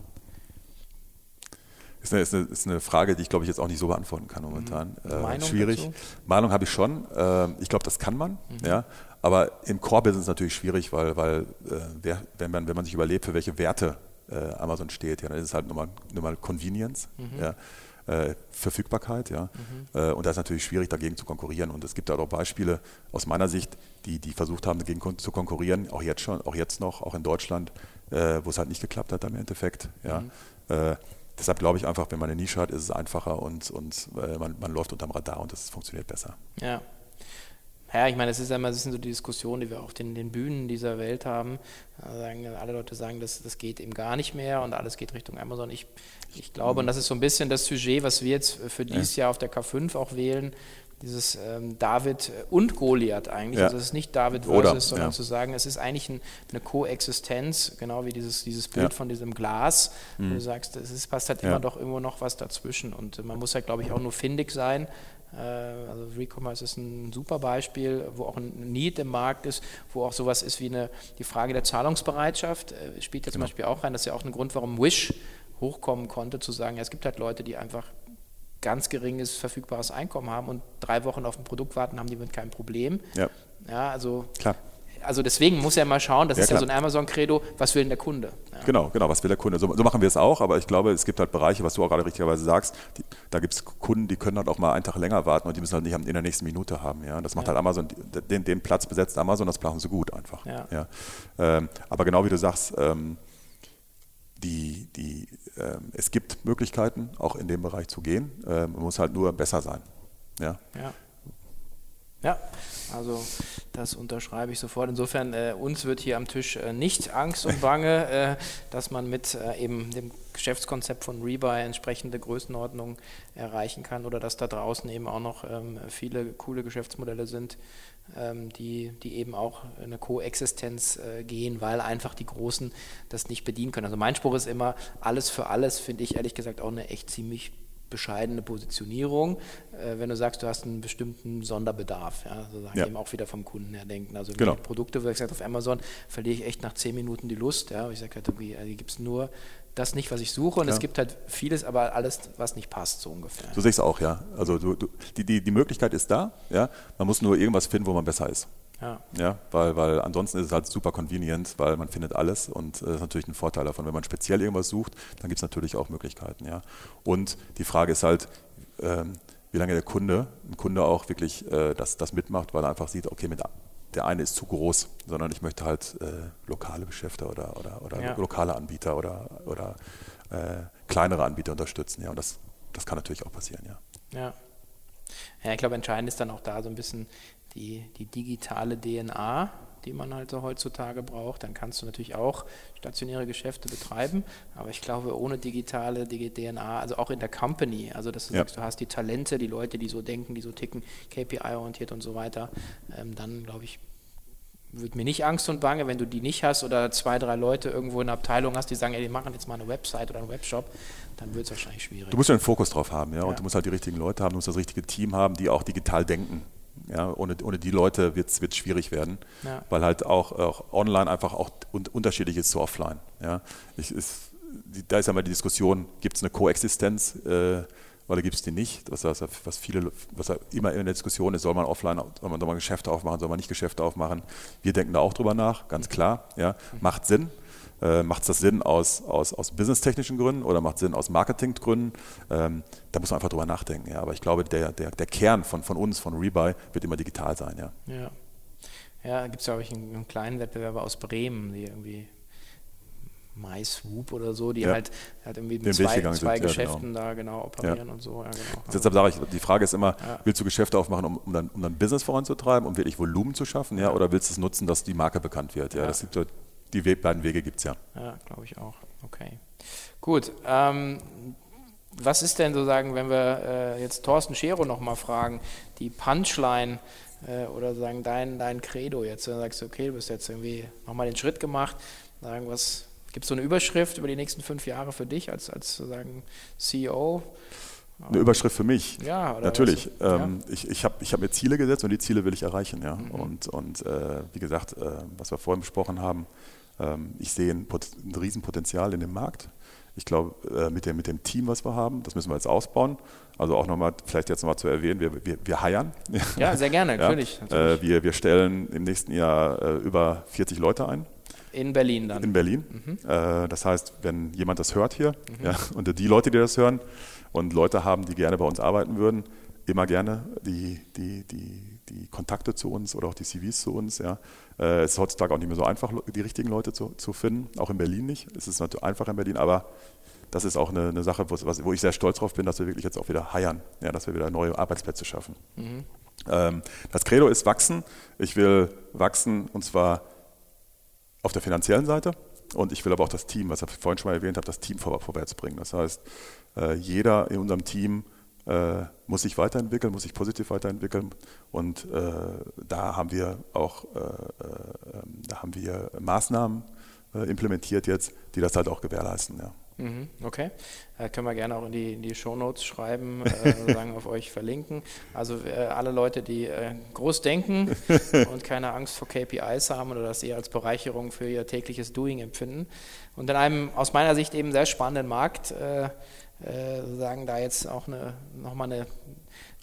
Ist eine, ist, eine, ist eine Frage, die ich glaube ich jetzt auch nicht so beantworten kann momentan. Mhm. Äh, schwierig. Dazu? Meinung habe ich schon. Äh, ich glaube, das kann man. Mhm. Ja. Aber im Core-Business natürlich schwierig, weil, weil äh, wenn, man, wenn man sich überlebt, für welche Werte äh, Amazon steht, ja, dann ist es halt nur mal, nur mal Convenience. Mhm. Ja äh, Verfügbarkeit. Ja? Mhm. Äh, und da ist natürlich schwierig, dagegen zu konkurrieren. Und es gibt da auch Beispiele aus meiner Sicht, die, die versucht haben, dagegen zu konkurrieren, auch jetzt schon, auch jetzt noch, auch in Deutschland, äh, wo es halt nicht geklappt hat im Endeffekt. Ja? Mhm. Äh, deshalb glaube ich einfach, wenn man eine Nische hat, ist es einfacher und, und äh, man, man läuft unterm Radar und das funktioniert besser. Ja. Ja, ich meine, das, ist ja immer, das sind so die Diskussionen, die wir auf den, den Bühnen dieser Welt haben. Alle Leute sagen, das, das geht eben gar nicht mehr und alles geht Richtung Amazon. Ich, ich glaube, und das ist so ein bisschen das Sujet, was wir jetzt für dieses ja. Jahr auf der K5 auch wählen, dieses ähm, David und Goliath eigentlich. Ja. Also es ist nicht David versus, Oder, sondern ja. zu sagen, es ist eigentlich ein, eine Koexistenz, genau wie dieses, dieses Bild ja. von diesem Glas, mhm. wo du sagst, es ist, passt halt immer doch irgendwo noch was dazwischen. Und man muss halt, glaube ich, auch nur findig sein also Recommerce ist ein super Beispiel, wo auch ein Need im Markt ist, wo auch sowas ist wie eine, die Frage der Zahlungsbereitschaft äh, spielt ja zum genau. Beispiel auch rein. Das ist ja auch ein Grund, warum Wish hochkommen konnte, zu sagen, ja, es gibt halt Leute, die einfach ganz geringes verfügbares Einkommen haben und drei Wochen auf ein Produkt warten, haben die mit kein Problem. Ja, ja also Klar. Also deswegen muss er mal schauen, das Ja, ist ja klar. so ein Amazon-Credo, was will denn der Kunde? Ja. Genau, genau, was will der Kunde? So, so machen wir es auch, aber ich glaube, es gibt halt Bereiche, was du auch gerade richtigerweise sagst, die, da gibt es Kunden, die können halt auch mal einen Tag länger warten und die müssen halt nicht in der nächsten Minute haben. Ja? Das macht halt Amazon, den, den Platz besetzt Amazon, das machen sie gut einfach. Ja. Ähm, aber genau wie du sagst, ähm, die, die, ähm, es gibt Möglichkeiten, auch in dem Bereich zu gehen. Ähm, man muss halt nur besser sein. Ja. Ja. Also das unterschreibe ich sofort. Insofern, äh, uns wird hier am Tisch äh, nicht Angst und Bange, äh, dass man mit äh, eben dem Geschäftskonzept von Rebuy entsprechende Größenordnung erreichen kann oder dass da draußen eben auch noch ähm, viele coole Geschäftsmodelle sind, ähm, die, die eben auch in eine Koexistenz äh, gehen, weil einfach die Großen das nicht bedienen können. Also mein Spruch ist immer, alles für alles finde ich ehrlich gesagt auch eine echt ziemlich bescheidene Positionierung, äh, wenn du sagst, du hast einen bestimmten Sonderbedarf, ja, sozusagen Ja. eben auch wieder vom Kunden her denken. Also Genau. mit Produkte, wo ich gesagt auf Amazon verliere ich echt nach zehn Minuten die Lust, ja, ich sage halt, irgendwie, also hier gibt es nur das nicht, was ich suche und es Klar. gibt halt vieles, aber alles, was nicht passt, so ungefähr. So sehe ich es auch, ja. Also du, du, die, die, die Möglichkeit ist da, ja. Man muss nur irgendwas finden, wo man besser ist. Ja. Ja, weil, weil ansonsten ist es halt super convenient, weil man findet alles und äh, das ist natürlich ein Vorteil davon. Wenn man speziell irgendwas sucht, dann gibt es natürlich auch Möglichkeiten, ja. Und die Frage ist halt, ähm, wie lange der Kunde, ein Kunde auch wirklich äh, das, das mitmacht, weil er einfach sieht, okay, mit, der eine ist zu groß, sondern ich möchte halt äh, lokale Geschäfte oder, oder, oder Ja. lokale Anbieter oder, oder äh, kleinere Anbieter unterstützen, ja. Und das, das kann natürlich auch passieren, ja. Ja. ja, ich glaube, entscheidend ist dann auch da so ein bisschen die, die digitale DNA, die man halt so heutzutage braucht. Dann kannst du natürlich auch stationäre Geschäfte betreiben, aber ich glaube, ohne digitale Digi- DNA, also auch in der Company, also dass du Ja. sagst, du hast die Talente, die Leute, die so denken, die so ticken, KPI-orientiert und so weiter, ähm, dann glaube ich, wird mir nicht Angst und Bange, wenn du die nicht hast oder zwei, drei Leute irgendwo in der Abteilung hast, die sagen, ey, die machen jetzt mal eine Website oder einen Webshop, dann wird es wahrscheinlich schwierig. Du musst ja einen Fokus drauf haben, ja, Ja. und du musst halt die richtigen Leute haben, du musst das richtige Team haben, die auch digital denken. Ja, ohne, ohne die Leute wird es schwierig werden, Ja. weil halt auch, auch online einfach auch un unterschiedlich ist zu offline. Ja. Ich, ist, die, da ist ja mal die Diskussion, gibt es eine Koexistenz äh, oder gibt es die nicht? Was, was, was viele, was immer in der Diskussion ist, soll man offline, soll man, soll man Geschäfte aufmachen, soll man nicht Geschäfte aufmachen? Wir denken da auch drüber nach, ganz klar. Ja. Macht Sinn. Äh, macht es das Sinn aus, aus, aus businesstechnischen Gründen oder macht es Sinn aus Marketinggründen? Ähm, da muss man einfach drüber nachdenken. Ja. Aber ich glaube, der, der, der Kern von, von uns, von Rebuy, wird immer digital sein. Ja. Ja. Ja, da gibt es, glaube ich, einen, einen kleinen Wettbewerber aus Bremen, die irgendwie MySwoop oder so, die Ja. halt, halt irgendwie Den mit Weg zwei, zwei sind, ja, Geschäften da genau operieren und so. Ja, genau. Deshalb sage ich, die Frage ist immer, Ja. willst du Geschäfte aufmachen, um, um, dann, um dann Business voranzutreiben, um wirklich Volumen zu schaffen, ja, oder willst du es nutzen, dass die Marke bekannt wird? Ja, Ja. Das gibt, die beiden Wege gibt es ja. Ja, glaube ich auch. Okay. Gut. Ähm, was ist denn sozusagen, wenn wir äh, jetzt Thorsten Schero nochmal fragen, die Punchline äh, oder sagen dein, dein Credo jetzt, wenn du sagst, okay, du bist jetzt irgendwie nochmal den Schritt gemacht, sagen was, gibt es so eine Überschrift über die nächsten fünf Jahre für dich als, als sozusagen CEO? Eine Überschrift für mich. Ja, oder Natürlich. was- ja. Ähm, Ich, ich habe ich hab mir Ziele gesetzt und die Ziele will ich erreichen. Ja. Mhm. Und, und äh, wie gesagt, äh, was wir vorhin besprochen haben, ich sehe ein, ein Riesenpotenzial in dem Markt. Ich glaube, äh, mit, dem, mit dem Team, was wir haben, das müssen wir jetzt ausbauen. Also auch nochmal, vielleicht jetzt nochmal zu erwähnen, wir, wir, wir heiern. Ja, sehr gerne, <laughs> Ja. natürlich. natürlich. Äh, wir, wir stellen im nächsten Jahr äh, über 40 Leute ein in Berlin dann. in Berlin. Äh, das heißt, wenn jemand das hört hier ja, und die Leute, die das hören und Leute haben, die gerne bei uns arbeiten würden, immer gerne die, die, die, die Kontakte zu uns oder auch die CVs zu uns. Ja. Äh, es ist heutzutage auch nicht mehr so einfach, die richtigen Leute zu, zu finden, auch in Berlin nicht. Es ist natürlich einfacher in Berlin, aber das ist auch eine, eine Sache, wo, wo ich sehr stolz drauf bin, dass wir wirklich jetzt auch wieder heiern, ja, dass wir wieder neue Arbeitsplätze schaffen. Ähm, das Credo ist wachsen. Ich will wachsen und zwar auf der finanziellen Seite und ich will aber auch das Team, was ich vorhin schon mal erwähnt habe, das Team vor, vorwärts bringen. Das heißt, äh, jeder in unserem Team äh, muss sich weiterentwickeln, muss sich positiv weiterentwickeln und äh, da haben wir auch äh, äh, da haben wir Maßnahmen äh, implementiert jetzt, die das halt auch gewährleisten. Ja. Mhm, Okay, äh, können wir gerne auch in die, in die Shownotes schreiben, äh, <laughs> sozusagen auf euch verlinken. Also äh, alle Leute, die äh, groß denken <laughs> und keine Angst vor KPIs haben oder das eher als Bereicherung für ihr tägliches Doing empfinden und in einem aus meiner Sicht eben sehr spannenden Markt äh, sozusagen da jetzt auch eine, nochmal eine,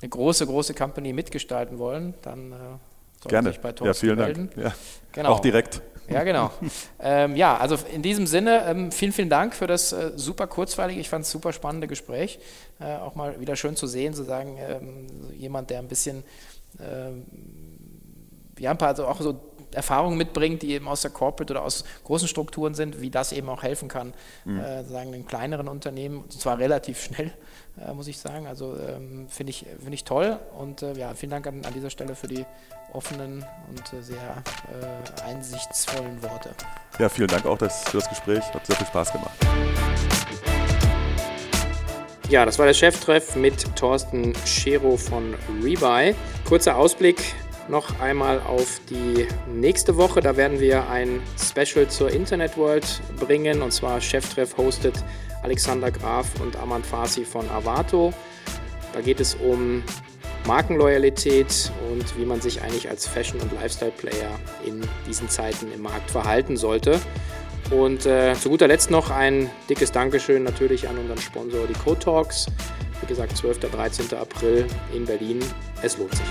eine große, große Company mitgestalten wollen, dann äh, Gerne. ja, vielen Dank. Ja. Genau. Auch direkt. Ja, genau. ähm, ja, also in diesem Sinne, ähm, vielen, vielen Dank für das äh, super kurzweilige, ich fand es super spannende Gespräch. Äh, auch mal wieder schön zu sehen, sozusagen, ähm, jemand, der ein bisschen, ähm, ja, ein paar, also auch so Erfahrungen mitbringt, die eben aus der Corporate oder aus großen Strukturen sind, wie das eben auch helfen kann, mhm. äh, sagen den kleineren Unternehmen, und zwar relativ schnell, äh, muss ich sagen. Also ähm, finde ich, find ich toll und äh, ja, vielen Dank an, an, dieser Stelle für die offenen und äh, sehr äh, einsichtsvollen Worte. Ja, vielen Dank auch das, für das Gespräch, hat sehr viel Spaß gemacht. Ja, das war der Cheftreff mit Thorsten Schero von Rebuy. Kurzer Ausblick noch einmal auf die nächste Woche. Da werden wir ein Special zur Internet World bringen. Und zwar Cheftreff hostet Alexander Graf und Amand Farsi von Avato. Da geht es um Markenloyalität und wie man sich eigentlich als Fashion- und Lifestyle-Player in diesen Zeiten im Markt verhalten sollte. Und äh, zu guter Letzt noch ein dickes Dankeschön natürlich an unseren Sponsor, die Code Talks. Wie gesagt, 12. 13. April in Berlin. Es lohnt sich.